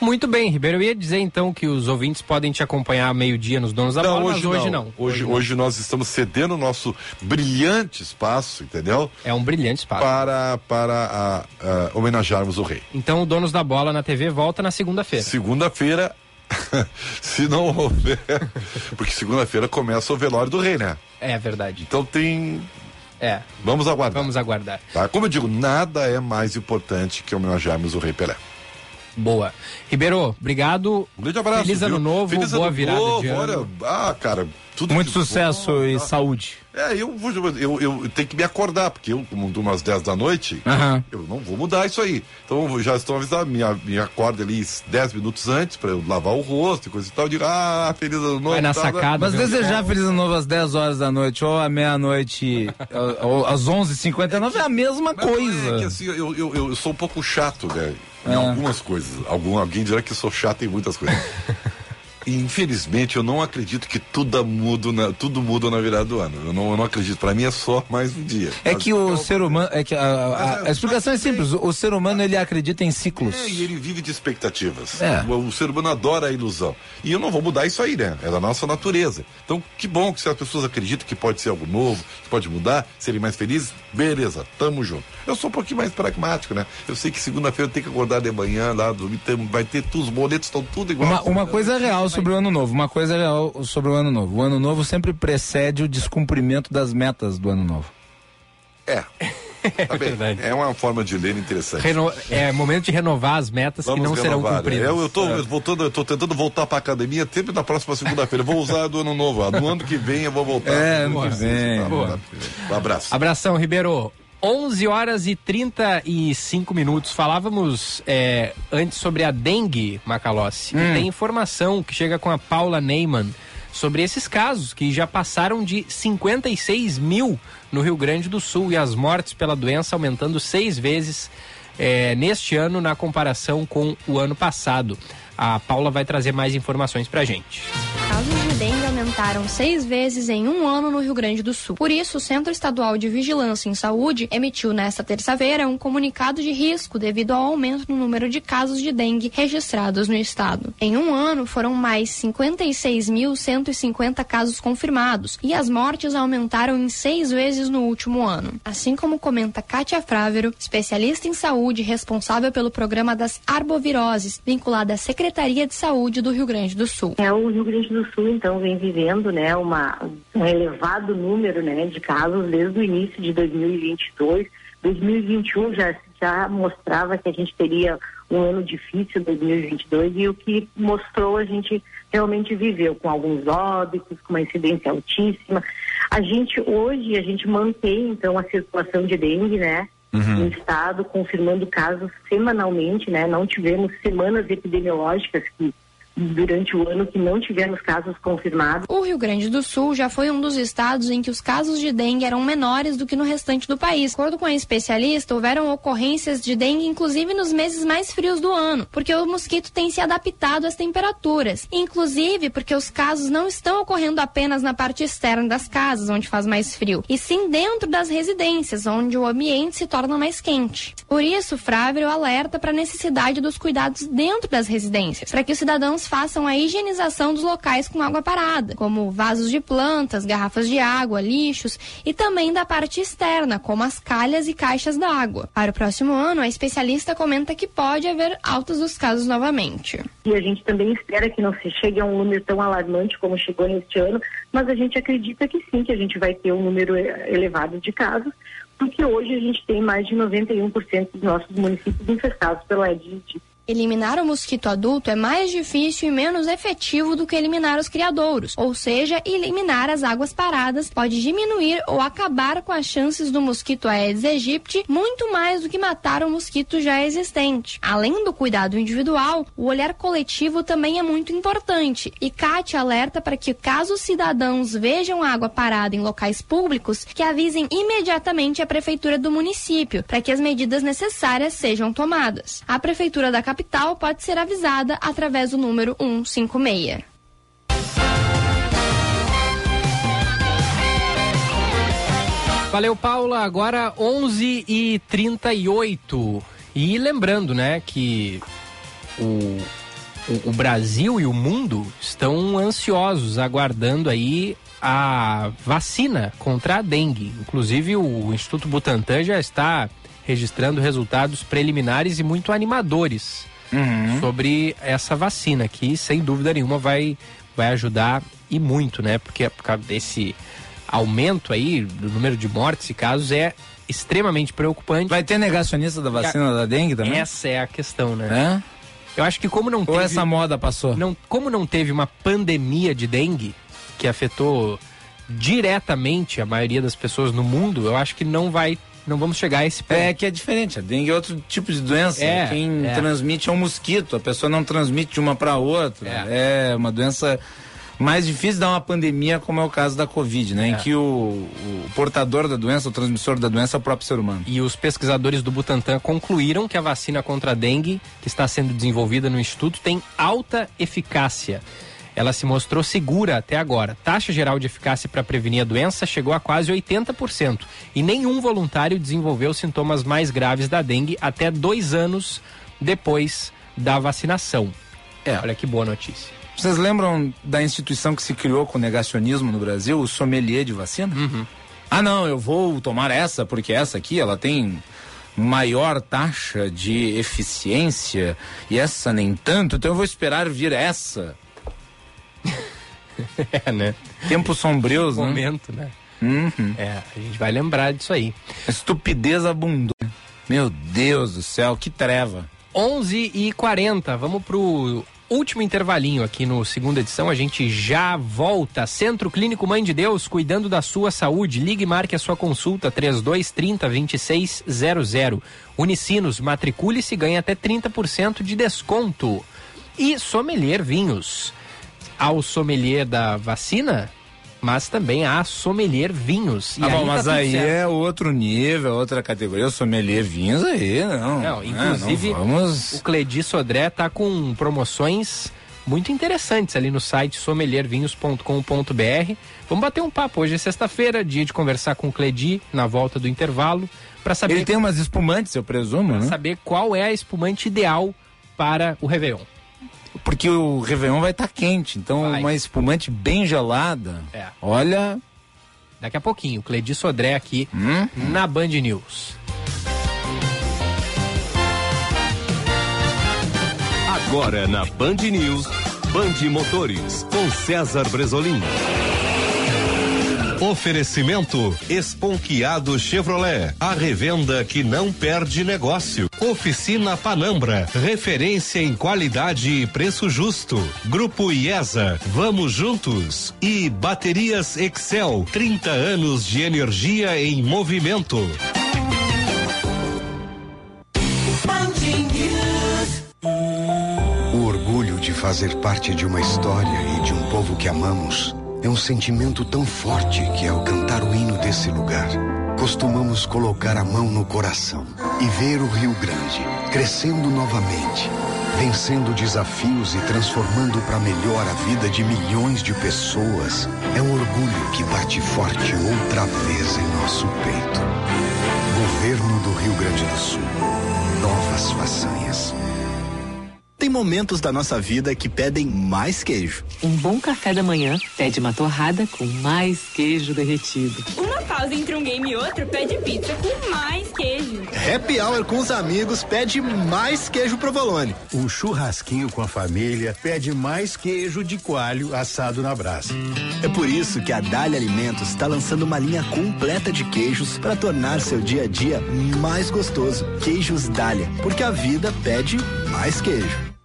Muito bem, Ribeiro. Eu ia dizer então que os ouvintes podem te acompanhar meio-dia nos Donos da Bola, mas hoje não. Hoje, hoje nós estamos cedendo o nosso brilhante espaço, entendeu? É um brilhante espaço. Para, para a- a homenagearmos o rei. Então o Donos da Bola na TV volta na segunda-feira. Segunda-feira, <laughs> se não houver. Porque segunda-feira começa o velório do rei, né? É verdade. Então tem. É. Vamos aguardar. Vamos aguardar. Tá? Como eu digo, nada é mais importante que homenagearmos o rei Pelé. Boa. Ribeiro, obrigado. Um grande abraço. Feliz ano viu? novo, Feliz boa ano virada novo, de ano. Olha, ah, cara, tudo Muito sucesso bom, e tá? saúde. É, eu, vou, eu, eu tenho que me acordar, porque eu, como dou umas 10 da noite, eu não vou mudar isso aí. Então eu já estou avisando, me, me acorda ali 10 minutos antes para eu lavar o rosto e coisa e tal. Eu digo, ah, feliz ano novo. Vai na tal, sacada, Mas desejar Feliz Ano Novo às 10 horas da noite ou à meia-noite, <laughs> ou- às 11h59 é a mesma Mas não coisa. É que assim, eu, eu, eu sou um pouco chato, né? Em É. algumas coisas. Algum, alguém dirá que sou chato em muitas coisas. <laughs> Infelizmente, eu não acredito que tudo muda na, tudo muda na virada do ano. Eu não, eu não acredito. Para mim é só mais um dia. É que o Mas- ser humano. É que a, a- a explicação é simples. O, ser humano ele acredita em ciclos. É, e ele vive de expectativas. É. O, o ser humano adora a ilusão. E eu não vou mudar isso aí, né? É da nossa natureza. Então, que bom que se as pessoas acreditam que pode ser algo novo, que pode mudar, serem mais felizes, beleza, tamo junto. Eu sou um pouquinho mais pragmático, né? Eu sei que segunda-feira eu tenho que acordar de manhã lá, dormir, vai ter tudo, os boletos estão tudo igual. Uma, uma coisa é real sobre o ano novo. Uma coisa é sobre o ano novo. O ano novo sempre precede o descumprimento das metas do ano novo. É. <laughs> Tá bem. É uma forma de ler interessante. Reno- É momento de renovar as metas que não serão renovar. cumpridas. Eu, eu tô voltando, eu tô tentando voltar pra academia sempre na próxima segunda-feira. Vou usar a do ano novo. A do ano que vem eu vou voltar. É, ano que vem. Tá, tá. Um abraço. Abração, Ribeiro. 11 horas e 35 minutos. Falávamos é, antes sobre a dengue, Macalossi. E tem informação que chega com a Paula Neyman sobre esses casos que já passaram de 56 mil no Rio Grande do Sul e as mortes pela doença aumentando seis vezes é, neste ano na comparação com o ano passado. A Paula vai trazer mais informações pra gente. Casos de dengue aumentaram seis vezes em um ano no Rio Grande do Sul. Por isso, o Centro Estadual de Vigilância em Saúde emitiu nesta terça-feira um comunicado de risco devido ao aumento no número de casos de dengue registrados no estado. Em um ano, foram mais 56.150 casos confirmados e as mortes aumentaram em seis vezes no último ano. Assim como comenta Kátia Frávero, especialista em saúde responsável pelo programa das arboviroses, vinculada à Secretaria de Saúde do Rio Grande do Sul. É, o Rio Grande do Sul, então, vem vivendo né, uma, um elevado número né, de casos desde o início de 2022. 2021 já, já mostrava que a gente teria um ano difícil, 2022, e o que mostrou a gente realmente viveu, com alguns óbitos, com uma incidência altíssima. A gente, hoje, a gente mantém, então, a circulação de dengue, né? No estado, confirmando casos semanalmente, né? Não tivemos semanas epidemiológicas que durante o ano que não tivemos casos confirmados. O Rio Grande do Sul já foi um dos estados em que os casos de dengue eram menores do que no restante do país. De acordo com a especialista, houveram ocorrências de dengue inclusive nos meses mais frios do ano, porque o mosquito tem se adaptado às temperaturas. Inclusive porque os casos não estão ocorrendo apenas na parte externa das casas, onde faz mais frio, e sim dentro das residências, onde o ambiente se torna mais quente. Por isso, Frávero alerta para a necessidade dos cuidados dentro das residências, para que os cidadãos façam a higienização dos locais com água parada, como vasos de plantas, garrafas de água, lixos e também da parte externa, como as calhas e caixas d'água. Para o próximo ano, a especialista comenta que pode haver altas dos casos novamente. E a gente também espera que não se chegue a um número tão alarmante como chegou neste ano, mas a gente acredita que sim, que a gente vai ter um número eh, elevado de casos, porque hoje a gente tem mais de 91% dos nossos municípios infestados pela aegypti. Eliminar o mosquito adulto é mais difícil e menos efetivo do que eliminar os criadouros, ou seja, eliminar as águas paradas pode diminuir ou acabar com as chances do mosquito Aedes aegypti muito mais do que matar o mosquito já existente. Além do cuidado individual, o olhar coletivo também é muito importante e CAT alerta para que caso os cidadãos vejam água parada em locais públicos, que avisem imediatamente a prefeitura do município para que as medidas necessárias sejam tomadas. A prefeitura da pode ser avisada através do número 156. Valeu, Paula. Agora 11 e 38 E lembrando, né, que o, o, o Brasil e o mundo estão ansiosos, aguardando aí a vacina contra a dengue. Inclusive, o Instituto Butantan já está registrando resultados preliminares e muito animadores sobre essa vacina, que sem dúvida nenhuma vai, vai ajudar e muito, né? Porque por causa desse aumento aí do número de mortes e casos é extremamente preocupante. Vai ter negacionista da vacina da dengue também? Essa é a questão, né? Eu acho que como não Ou teve... essa moda passou? Não, como não teve uma pandemia de dengue que afetou diretamente a maioria das pessoas no mundo, eu acho que não vai, não vamos chegar a esse ponto. É que é diferente. A dengue é outro tipo de doença. É, Quem é. transmite é um mosquito. A pessoa não transmite de uma para outra. É. uma doença mais difícil de dar uma pandemia, como é o caso da Covid, né? Em É. que o, o portador da doença, o transmissor da doença é o próprio ser humano. E os pesquisadores do Butantan concluíram que a vacina contra a dengue, que está sendo desenvolvida no instituto, tem alta eficácia. Ela se mostrou segura até agora. Taxa geral de eficácia para prevenir a doença chegou a quase 80%. E nenhum voluntário desenvolveu sintomas mais graves da dengue até dois anos depois da vacinação. É. Olha que boa notícia. Vocês lembram da instituição que se criou com negacionismo no Brasil, o sommelier de vacina? Ah, não, eu vou tomar essa porque essa aqui ela tem maior taxa de eficiência e essa nem tanto, então eu vou esperar vir essa. <laughs> é, né? Tempos sombrios, né? Momento, né? Uhum. É, a gente vai lembrar disso aí. Estupidez abundou. Meu Deus do céu, que treva. 11 e 40 vamos pro último intervalinho aqui no segunda edição. A gente já volta. Centro Clínico Mãe de Deus, cuidando da sua saúde. Ligue e marque a sua consulta 3230 2600. Unicinos, matricule-se e ganhe até 30% de desconto. E Sommelier Vinhos. Ao sommelier da vacina, mas também há sommelier vinhos. Ah, bom, tá mas tudo aí certo. é outro nível, outra categoria. Eu sommelier vinhos aí, não. Não, É, inclusive, não vamos... o Cledi Sodré tá com promoções muito interessantes ali no site sommeliervinhos.com.br. Vamos bater um papo. Hoje é sexta-feira, dia de conversar com o Cledi na volta do intervalo para saber Ele tem umas espumantes, eu presumo, pra né? saber qual é a espumante ideal para o Réveillon. Porque o Réveillon vai estar quente, então uma espumante bem gelada. É. Olha. Daqui a pouquinho, Cledi Sodré aqui Hum? na Band News. Agora na Band News, Band Motores, com César Bresolim. Oferecimento Esponquiado Chevrolet, a revenda que não perde negócio. Oficina Panambra, referência em qualidade e preço justo. Grupo IESA, vamos juntos. E Baterias Excel, 30 anos de energia em movimento. O orgulho de fazer parte de uma história e de um povo que amamos é um sentimento tão forte que, ao cantar o hino desse lugar, costumamos colocar a mão no coração e ver o Rio Grande crescendo novamente, vencendo desafios e transformando para melhor a vida de milhões de pessoas. É um orgulho que bate forte outra vez em nosso peito. Governo do Rio Grande do Sul. Novas façanhas. Tem momentos da nossa vida que pedem mais queijo. Um bom café da manhã pede uma torrada com mais queijo derretido. Uma pausa entre um game e outro pede pizza com mais queijo. Happy hour com os amigos pede mais queijo provolone. Um churrasquinho com a família pede mais queijo de coalho assado na brasa. É por isso que a Dália Alimentos está lançando uma linha completa de queijos para tornar seu dia a dia mais gostoso. Queijos Dália, porque a vida pede mais queijo.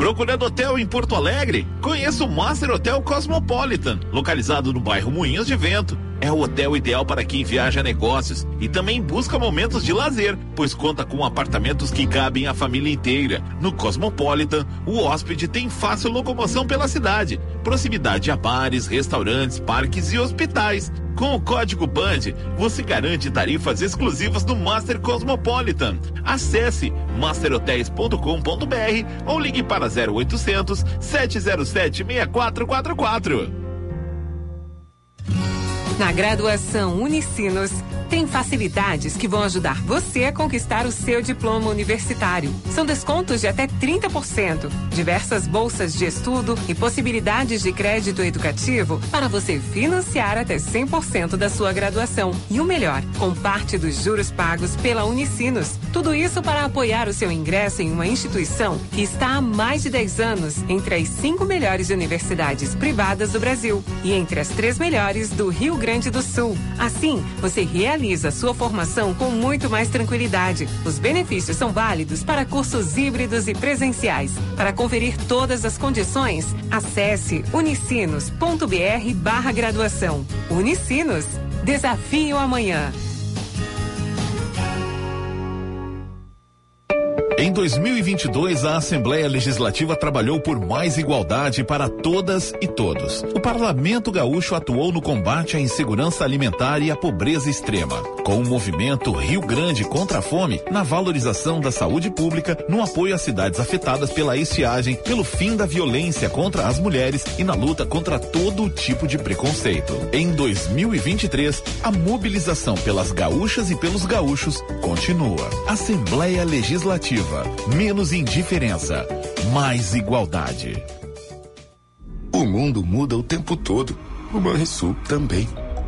Procurando hotel em Porto Alegre? Conheça o Master Hotel Cosmopolitan, localizado no bairro Moinhos de Vento. É o hotel ideal para quem viaja a negócios e também busca momentos de lazer, pois conta com apartamentos que cabem a família inteira. No Cosmopolitan, o hóspede tem fácil locomoção pela cidade, proximidade a bares, restaurantes, parques e hospitais. Com o código BAND, você garante tarifas exclusivas do Master Cosmopolitan. Acesse masterhotels.com.br ou ligue para 0800 707 6444. Na graduação Unicinos, tem facilidades que vão ajudar você a conquistar o seu diploma universitário. São descontos de até 30%, diversas bolsas de estudo e possibilidades de crédito educativo para você financiar até 100% da sua graduação. E o melhor, com parte dos juros pagos pela Unicinos. Tudo isso para apoiar o seu ingresso em uma instituição que está há mais de 10 anos entre as cinco melhores universidades privadas do Brasil e entre as três melhores do Rio Grande do Sul. Assim, você realiza realiza sua formação com muito mais tranquilidade. Os benefícios são válidos para cursos híbridos e presenciais. Para conferir todas as condições, acesse unicinos.br barra graduação. Unicinos, desafio amanhã. Em 2022, a Assembleia Legislativa trabalhou por mais igualdade para todas e todos. O Parlamento Gaúcho atuou no combate à insegurança alimentar e à pobreza extrema, com o movimento Rio Grande contra a Fome, na valorização da saúde pública, no apoio às cidades afetadas pela estiagem, pelo fim da violência contra as mulheres e na luta contra todo tipo de preconceito. Em 2023, a mobilização pelas gaúchas e pelos gaúchos continua. Assembleia Legislativa menos indiferença, mais igualdade. O mundo muda o tempo todo. O Banrisul também.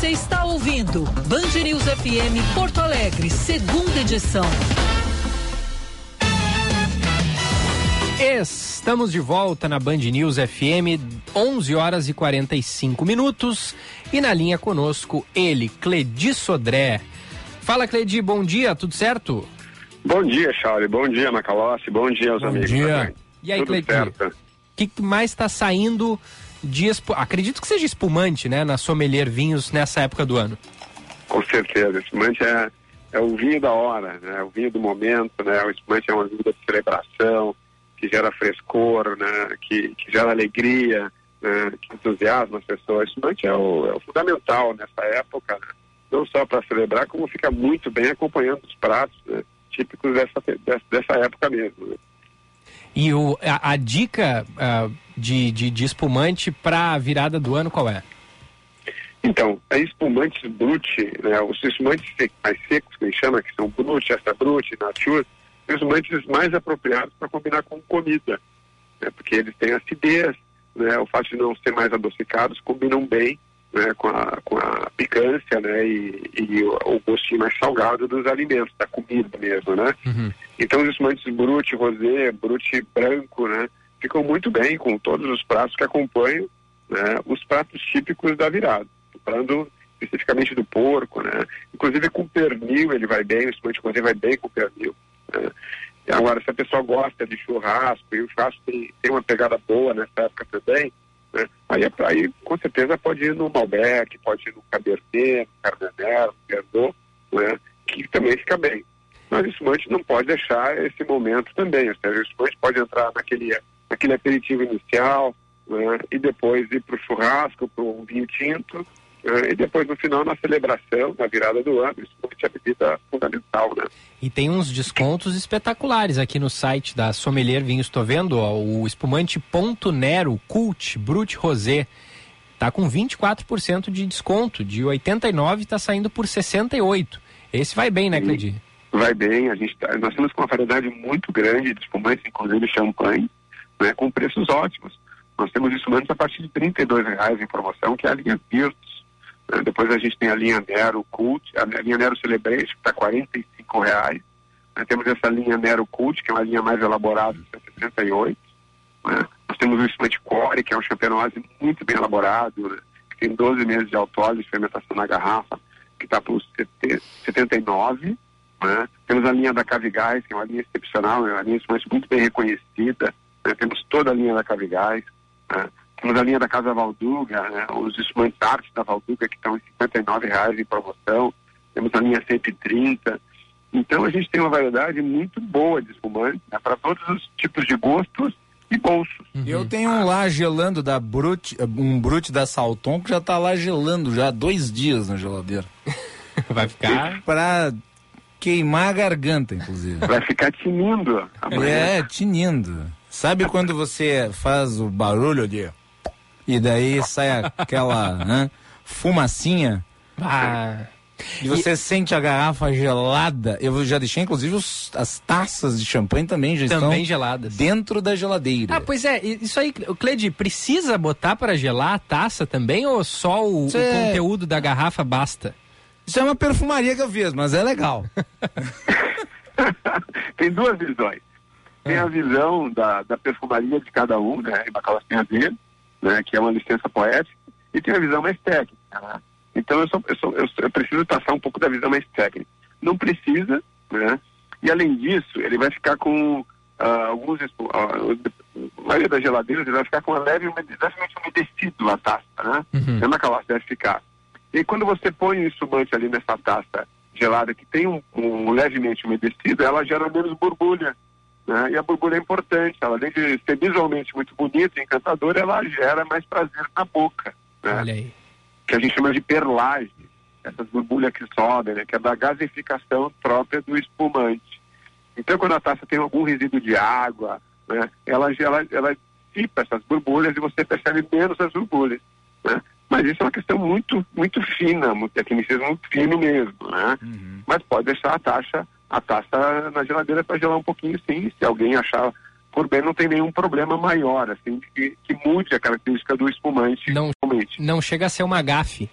Você está ouvindo Band News FM Porto Alegre, segunda edição. Estamos de volta na Band News FM, 11 horas e 45 minutos. E na linha conosco, ele, Cledi Sodré. Fala, Cledi, bom dia, tudo certo? Bom dia, Charlie. Bom dia, Macalossi. Bom dia aos Bom amigos. dia. também. E aí, Tudo certo. O que mais está saindo de. Acredito que seja espumante, né? Na Sommelier Vinhos nessa época do ano. Com certeza. Espumante é, é o vinho da hora, né? O vinho do momento, né? O espumante é uma vinho de celebração, que gera frescor, né? Que, que gera alegria, né? que entusiasma as pessoas. O espumante é o, é o fundamental nessa época, né? Não só para celebrar, como fica muito bem acompanhando os pratos né? típicos dessa, dessa, dessa época mesmo. né? E o, a, a dica ah, de, de, de espumante para a virada do ano qual é? Então, é espumantes brut, né? Os espumantes mais secos, que a gente chama, que são brut, extra brut, nature, são espumantes mais apropriados para combinar com comida, né? Porque eles têm acidez, né? O fato de não ser mais adocicados combinam bem, né? Com a, com a picância, né? E, e o, o gostinho mais salgado dos alimentos, da comida mesmo, né? Então, os espumantes brut, rosé, brut branco, né? Ficam muito bem com todos os pratos que acompanham né, os pratos típicos da virada. Falando especificamente do porco, né? Inclusive com pernil ele vai bem, o espumante rosé vai bem com pernil. Né? Agora, se a pessoa gosta de churrasco, e o churrasco tem, tem uma pegada boa nessa época também, né? aí, é- aí com certeza pode ir no Malbec, pode ir no Cabernet, no Carmener, no né? que também fica bem. mas o espumante não pode deixar esse momento também. Ou seja, o espumante pode entrar naquele, naquele aperitivo inicial né, e depois ir para o churrasco, para um vinho tinto, e depois no final, na celebração, na virada do ano, o espumante é a bebida fundamental. Né? E tem uns descontos espetaculares aqui no site da Sommelier Vinhos. Estou vendo ó, o espumante Ponto Nero Cult Brut Rosé. Tá com 24% de desconto. De 89 está saindo por 68. Esse vai bem, né, Cledir? Vai bem, a gente tá, nós temos uma variedade muito grande de espumantes, inclusive champanhe, né, com preços ótimos. Nós temos espumantes a partir de 32 reais em promoção, que é a linha Virtus. Né? Depois a gente tem a linha Nero Cult, a linha Nero Celebration, que está 45 reais. Nós temos essa linha Nero Cult, que é uma linha mais elaborada, de 68. Né? Nós temos o espumante Core, que é um champanose muito bem elaborado, né? que tem 12 meses de autólise de fermentação na garrafa, que está por 79. Né? Temos a linha da Cavigás, que é uma linha excepcional, é uma linha muito bem reconhecida. Né? Temos toda a linha da Cavigás. Né? Temos a linha da Casa Valduga, né? os espumantes artes da Valduga, que estão em R$ reais em promoção. Temos a linha 130. Então a gente tem uma variedade muito boa de espumantes né? para todos os tipos de gostos e bolsos. Uhum. Eu tenho um lá gelando da Brut, um Brut da Salton que já está lá gelando já há dois dias na geladeira. <laughs> Vai ficar para queimar a garganta, inclusive. Vai ficar tinindo. É, tinindo. Sabe quando você faz o barulho de e daí sai aquela né, fumacinha? Ah. E você e... sente a garrafa gelada. Eu já deixei, inclusive, os, as taças de champanhe também já também estão geladas. dentro da geladeira. Ah, pois é. Isso aí, Cleide, precisa botar para gelar a taça também ou só o, o conteúdo da garrafa basta? Isso é uma perfumaria que eu fiz, mas é legal. <laughs> Tem duas visões. Tem a visão da, da perfumaria de cada um, né? Bacalas tem a ver, né? Que é uma licença poética. E tem a visão mais técnica, né? Então eu, sou, eu, sou, eu, eu, preciso passar um pouco da visão mais técnica. Não precisa, né? E além disso, ele vai ficar com uh, alguns. Uh, a maioria das geladeiras ele vai ficar com uma leve, levemente umedecido a taça, né? Uhum. Mesma calça deve ficar. E quando você põe o espumante ali nessa taça gelada que tem um, um levemente umedecido, ela gera menos borbulha. Né? E a borbulha é importante, ela além de ser visualmente muito bonita e encantadora, ela gera mais prazer na boca. Né? Olha aí. Que a gente chama de perlagem, essas borbulhas que sobem, né? que é da gasificação própria do espumante. Então, quando a taça tem algum resíduo de água, né? ela, ela, ela dissipa essas borbulhas e você percebe menos as borbulhas. Né? Mas isso é uma questão muito, muito fina, muito tecnicismo muito fino mesmo, né? Uhum. Mas pode deixar a taxa, a taça na geladeira para gelar um pouquinho sim, se alguém achar por bem, não tem nenhum problema maior, assim, que, que mude a característica do espumante. Não, não chega a ser uma gafe.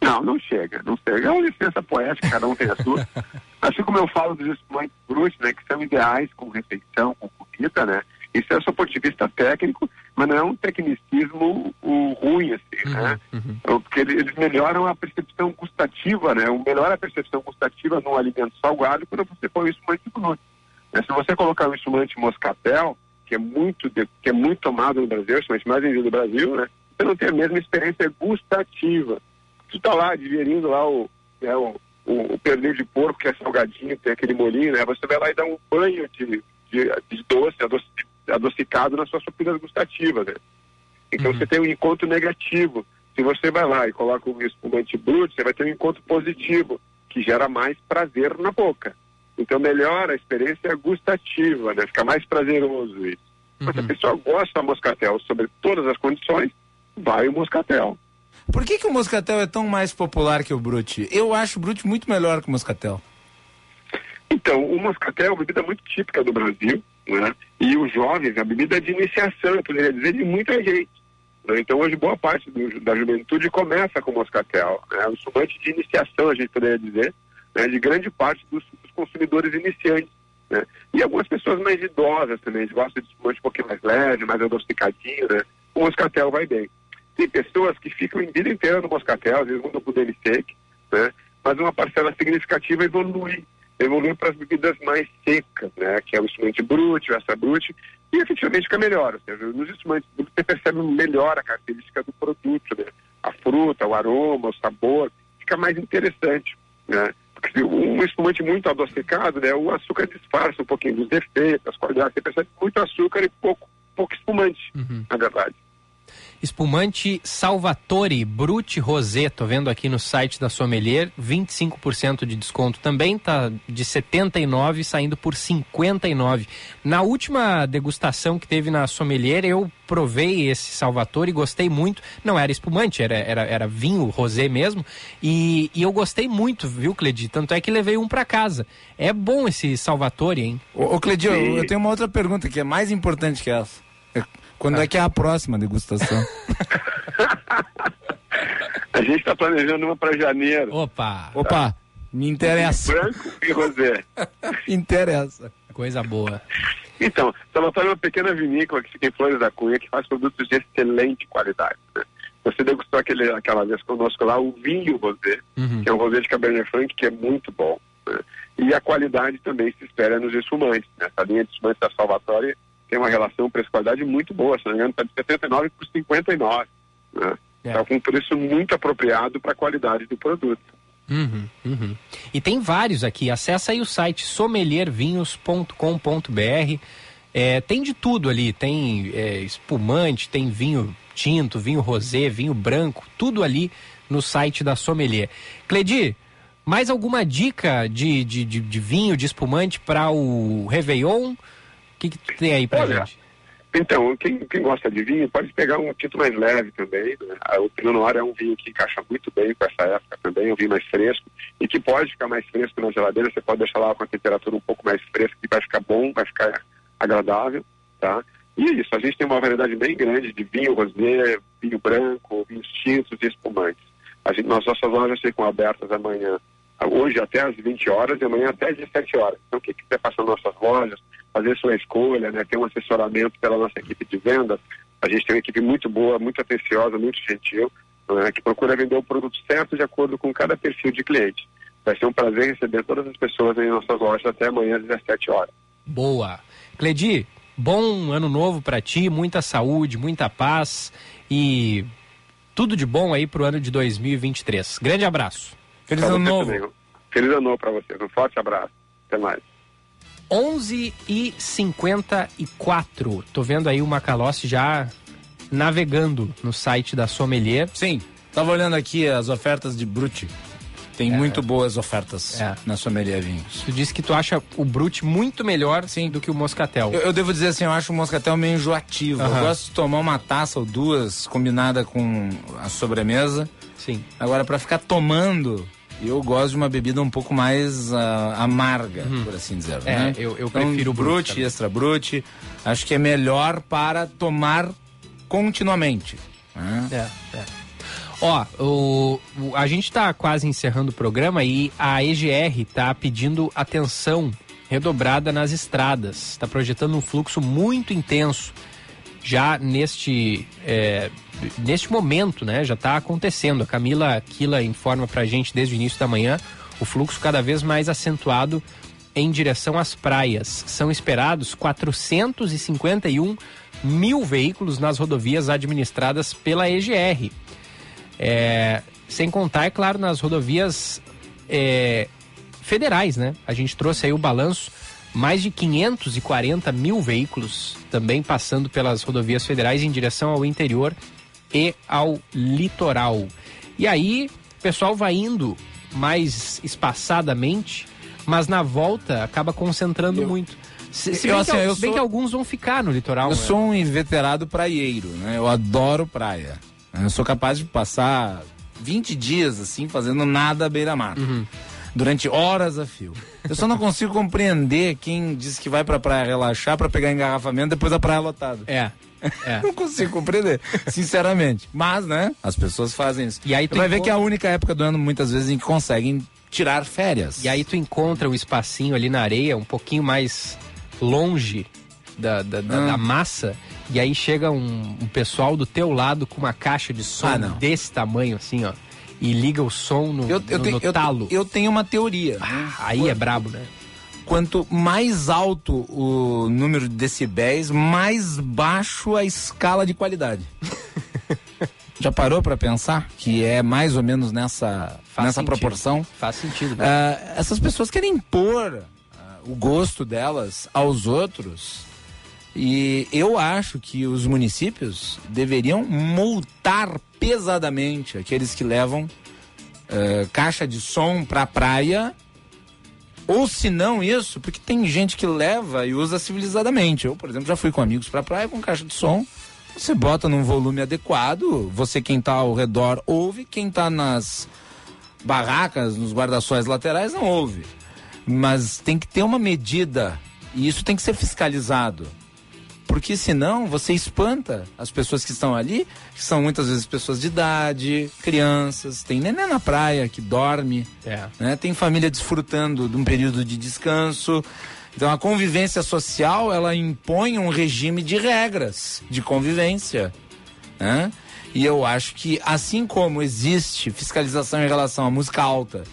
Não, não chega, não chega. É uma licença poética, cada um tem a sua. <laughs> assim como eu falo dos espumantes brutos, né, que são ideais com refeição, com comida, né? Isso é do ponto de vista técnico, mas não é um tecnicismo o, ruim, assim, uhum, né? Uhum. Porque eles melhoram a percepção gustativa, né? Melhora a percepção gustativa num alimento salgado quando você põe o espumante bruto. Né? Se você colocar o espumante moscatel, que é muito, de, que é muito tomado no Brasil, o espumante mais vendido no Brasil, né? Você não tem a mesma experiência gustativa. Tu tá lá digerindo lá o, né, o, o, o pernil de porco, que é salgadinho, tem aquele molinho, né? Você vai lá e dá um banho de, de, de doce, adoce, adocicado nas suas papilas gustativas, né? Então uhum. você tem um encontro negativo. Se você vai lá e coloca um espumante bruto, você vai ter um encontro positivo, que gera mais prazer na boca. Então melhora a experiência gustativa, né? Fica mais prazeroso isso. Uhum. Mas se a pessoa gosta da moscatel sobre todas as condições, vai o moscatel. Por que, que o moscatel é tão mais popular que o brute? Eu acho o brute muito melhor que o moscatel. Então, o moscatel é uma bebida muito típica do Brasil, né? E os jovens, a bebida de iniciação, eu poderia dizer, de muita gente. Né? Então, hoje, boa parte do, da juventude começa com moscatel. Né? O espumante de iniciação, a gente poderia dizer, né? de grande parte dos, dos consumidores iniciantes. Né? E algumas pessoas mais idosas também, eles gostam de espumante um pouquinho mais leve, mais adocicadinho, né? O moscatel vai bem. Tem pessoas que ficam em vida inteira no moscatel, às vezes mudam para o demi né? Mas uma parcela significativa evolui evoluiu para as bebidas mais secas, né, que é o instrumento brute, o extra brute, e efetivamente fica melhor. Ou seja, nos instrumentos brutos você percebe melhor a característica do produto, né? a fruta, o aroma, o sabor, fica mais interessante. Né? Porque um espumante muito adocicado, né, o açúcar disfarça um pouquinho dos defeitos, as qualidades. Você percebe muito açúcar e pouco, pouco espumante, na verdade. Espumante Salvatore Brut Rosé, tô vendo aqui no site da Sommelier, 25% de desconto também, tá de 79 saindo por 59. Na última degustação que teve na Sommelier, eu provei esse Salvatore e gostei muito. Não era espumante, era, era, era vinho rosé mesmo, e, e eu gostei muito, viu, Cledi? Tanto é que levei um para casa. É bom esse Salvatore, hein? Ô, ô Cledio, eu, eu tenho uma outra pergunta que é mais importante que essa. Quando é que é a próxima degustação? <laughs> A gente está planejando uma para janeiro. Opa! Opa, me interessa. Branco e rosé. <laughs> interessa. Coisa boa. Então, Salvatore é uma pequena vinícola que fica em Flores da Cunha, que faz produtos de excelente qualidade. né? Você degustou aquele, aquela vez conosco lá o vinho rosé, que é um rosé de Cabernet Franc que é muito bom. né? E a qualidade também se espera nos espumantes. Né? Essa linha de espumantes da Salvatore relação preço-qualidade muito boa, se não me engano, está de 79 por 59. Né? Está com um preço muito apropriado para a qualidade do produto. Uhum, uhum. E tem vários aqui. Acessa aí o site sommeliervinhos.com.br. É, tem de tudo ali. Tem é, espumante, tem vinho tinto, vinho rosé, vinho branco, tudo ali no site da Sommelier. Cledi, mais alguma dica de, de, de, de vinho, de espumante para o Réveillon? O que, que tem aí Olha, gente? Então, quem, quem gosta de vinho pode pegar um tinto mais leve também. Né? Ah, O Pinot Noir é um vinho que encaixa muito bem com essa época também, é um vinho mais fresco e que pode ficar mais fresco na geladeira. Você pode deixar lá com a temperatura um pouco mais fresca que vai ficar bom, vai ficar agradável, tá? E é isso, a gente tem uma variedade bem grande de vinho rosé, vinho branco, vinhos tintos e espumantes. A gente, nossas lojas ficam abertas amanhã, hoje até às 20 horas e amanhã até às 17 horas. Então, quem quiser passar nossas lojas, fazer sua escolha, né, ter um assessoramento pela nossa equipe de vendas, a gente tem uma equipe muito boa, muito atenciosa, muito gentil, né, que procura vender o produto certo de acordo com cada perfil de cliente. Vai ser um prazer receber todas as pessoas em nossas lojas até amanhã às 17 horas. Boa. Cledi, bom ano novo pra ti, muita saúde, muita paz e tudo de bom aí pro ano de 2023. Grande abraço. Pra você também. Feliz ano novo para vocês. Um forte abraço. Até mais. 11 e 54. Tô vendo aí o Macalossi já navegando no site da Sommelier. Sim, tava olhando aqui as ofertas de Brute. Tem É. muito boas ofertas É. na Sommelier Vinhos. Tu disse que tu acha o Brute muito melhor sim. do que o Moscatel. Eu, eu devo dizer assim, eu acho o moscatel meio enjoativo. Aham. Eu gosto de tomar uma taça ou duas combinada com a sobremesa. Sim. Agora, para ficar tomando, eu gosto de uma bebida um pouco mais ah, amarga, por assim dizer. É, né? eu- eu Então, prefiro o Brut Brut, também. extra Brut. Acho que é melhor para tomar continuamente. né? É, é. Ó, o, o- a gente tá quase encerrando o programa e a EGR tá pedindo atenção redobrada nas estradas. Está projetando um fluxo muito intenso já neste, é, neste momento, né? Já está acontecendo. A Camila Quila informa pra gente desde o início da manhã o fluxo cada vez mais acentuado em direção às praias. São esperados 451 mil veículos nas rodovias administradas pela EGR. É, sem contar, é claro, nas rodovias é, federais, né? A gente trouxe aí o balanço, mais de 540 mil veículos também passando pelas rodovias federais em direção ao interior e ao litoral. E aí, o pessoal vai indo mais espaçadamente, mas na volta acaba concentrando muito. Se, se eu, bem, assim, que, eu se bem sou- que alguns vão ficar no litoral. Eu né? sou um inveterado praieiro, né? Eu adoro praia. Eu sou capaz de passar 20 dias assim, fazendo nada à beira-mar. Durante horas a fio. Eu só não consigo compreender quem diz que vai pra praia relaxar pra pegar engarrafamento depois da praia lotada. É. É. <laughs> Não consigo compreender, sinceramente. Mas, né, as pessoas fazem isso. E aí tu vai ver que é a única época do ano, muitas vezes, em que conseguem tirar férias. E aí tu encontra um espacinho ali na areia, um pouquinho mais longe da, da, da- Ah. da massa, e aí chega um, um pessoal do teu lado com uma caixa de som Ah, desse tamanho, assim, ó, e liga o som no, Eu, eu no, no eu, talo. eu tenho uma teoria. né? aí é brabo, né? Quanto mais alto o número de decibéis, mais baixo a escala de qualidade. <laughs> Já parou para pensar que é mais ou menos nessa, Faz nessa sentido. proporção? Faz sentido. né? Ah, essas pessoas querem impor ah, o gosto delas aos outros. E eu acho que os municípios deveriam multar pesadamente aqueles que levam eh, caixa de som pra praia. Ou se não isso, porque tem gente que leva e usa civilizadamente. Eu, por exemplo, já fui com amigos pra praia com caixa de som. Você bota num volume adequado, você quem tá ao redor ouve, quem tá nas barracas, nos guarda-sóis laterais não ouve. Mas tem que ter uma medida e isso tem que ser fiscalizado. Porque senão você espanta as pessoas que estão ali, que são muitas vezes pessoas de idade, crianças, tem neném na praia que dorme, É. né? tem família desfrutando de um período de descanso. Então a convivência social ela impõe um regime de regras de convivência. Né? E eu acho que assim como existe fiscalização em relação à música alta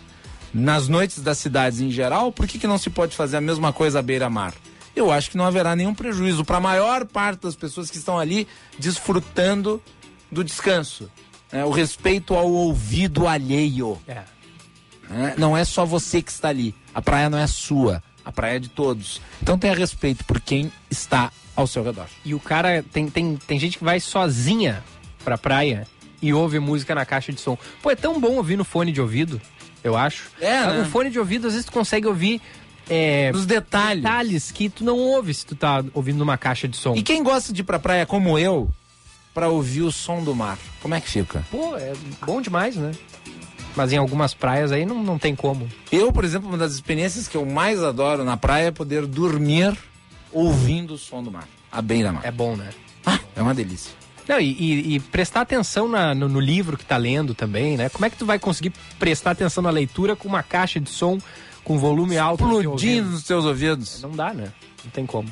nas noites das cidades em geral, por que, que não se pode fazer a mesma coisa à beira-mar? Eu acho que não haverá nenhum prejuízo para a maior parte das pessoas que estão ali desfrutando do descanso. né? O respeito ao ouvido alheio. É. né? Não é só você que está ali. A praia não é sua. A praia é de todos. Então tenha respeito por quem está ao seu redor. E o cara, tem, tem, tem gente que vai sozinha pra praia e ouve música na caixa de som. Pô, é tão bom ouvir no fone de ouvido, eu acho. É, né? O fone de ouvido, às vezes, tu consegue ouvir. É, Os detalhes. que tu não ouve se tu tá ouvindo numa caixa de som. E quem gosta de ir pra praia como eu, para ouvir o som do mar, como é que fica? Pô, é bom demais, né? Mas em algumas praias aí não, não tem como. Eu, por exemplo, uma das experiências que eu mais adoro na praia é poder dormir ouvindo o som do mar, à beira-mar. É bom, né? É uma delícia. Não, e, e- e prestar atenção na- no, no livro que tá lendo também, né? Como é que tu vai conseguir prestar atenção na leitura com uma caixa de som com volume alto? Explodindo nos seus ouvidos. Não dá, né? Não tem como.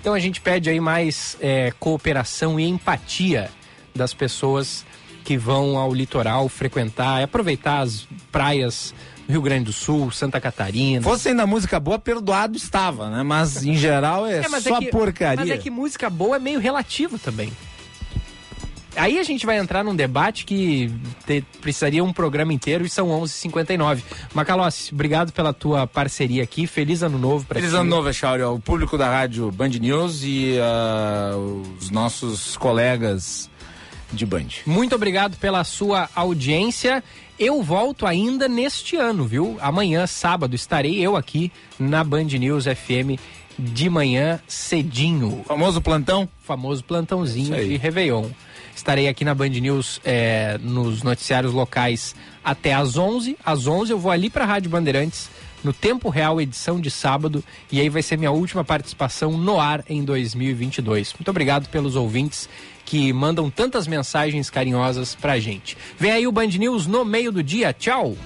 Então a gente pede aí mais é, cooperação e empatia das pessoas que vão ao litoral frequentar e aproveitar as praias do Rio Grande do Sul, Santa Catarina. Fosse ainda música boa, perdoado estava, né? Mas em geral é, mas só que- porcaria. Mas é que música boa é meio relativo também. Aí a gente vai entrar num debate que te- precisaria um programa inteiro e são 11h59. Macalossi, obrigado pela tua parceria aqui. Feliz ano novo pra Feliz ti. ano novo, Echauri, ao público da rádio Band News e ah, os nossos colegas de Band. Muito obrigado pela sua audiência. Eu volto ainda neste ano, viu? Amanhã, sábado, estarei eu aqui na Band News FM de manhã cedinho. Famoso plantão? Famoso plantãozinho de Réveillon. Estarei aqui na Band News eh, nos noticiários locais até às 11. Às 11 eu vou ali para a Rádio Bandeirantes no Tempo Real, edição de sábado, e aí vai ser minha última participação no ar em 2022. Muito obrigado pelos ouvintes que mandam tantas mensagens carinhosas pra gente. Vem aí o Band News no meio do dia. Tchau!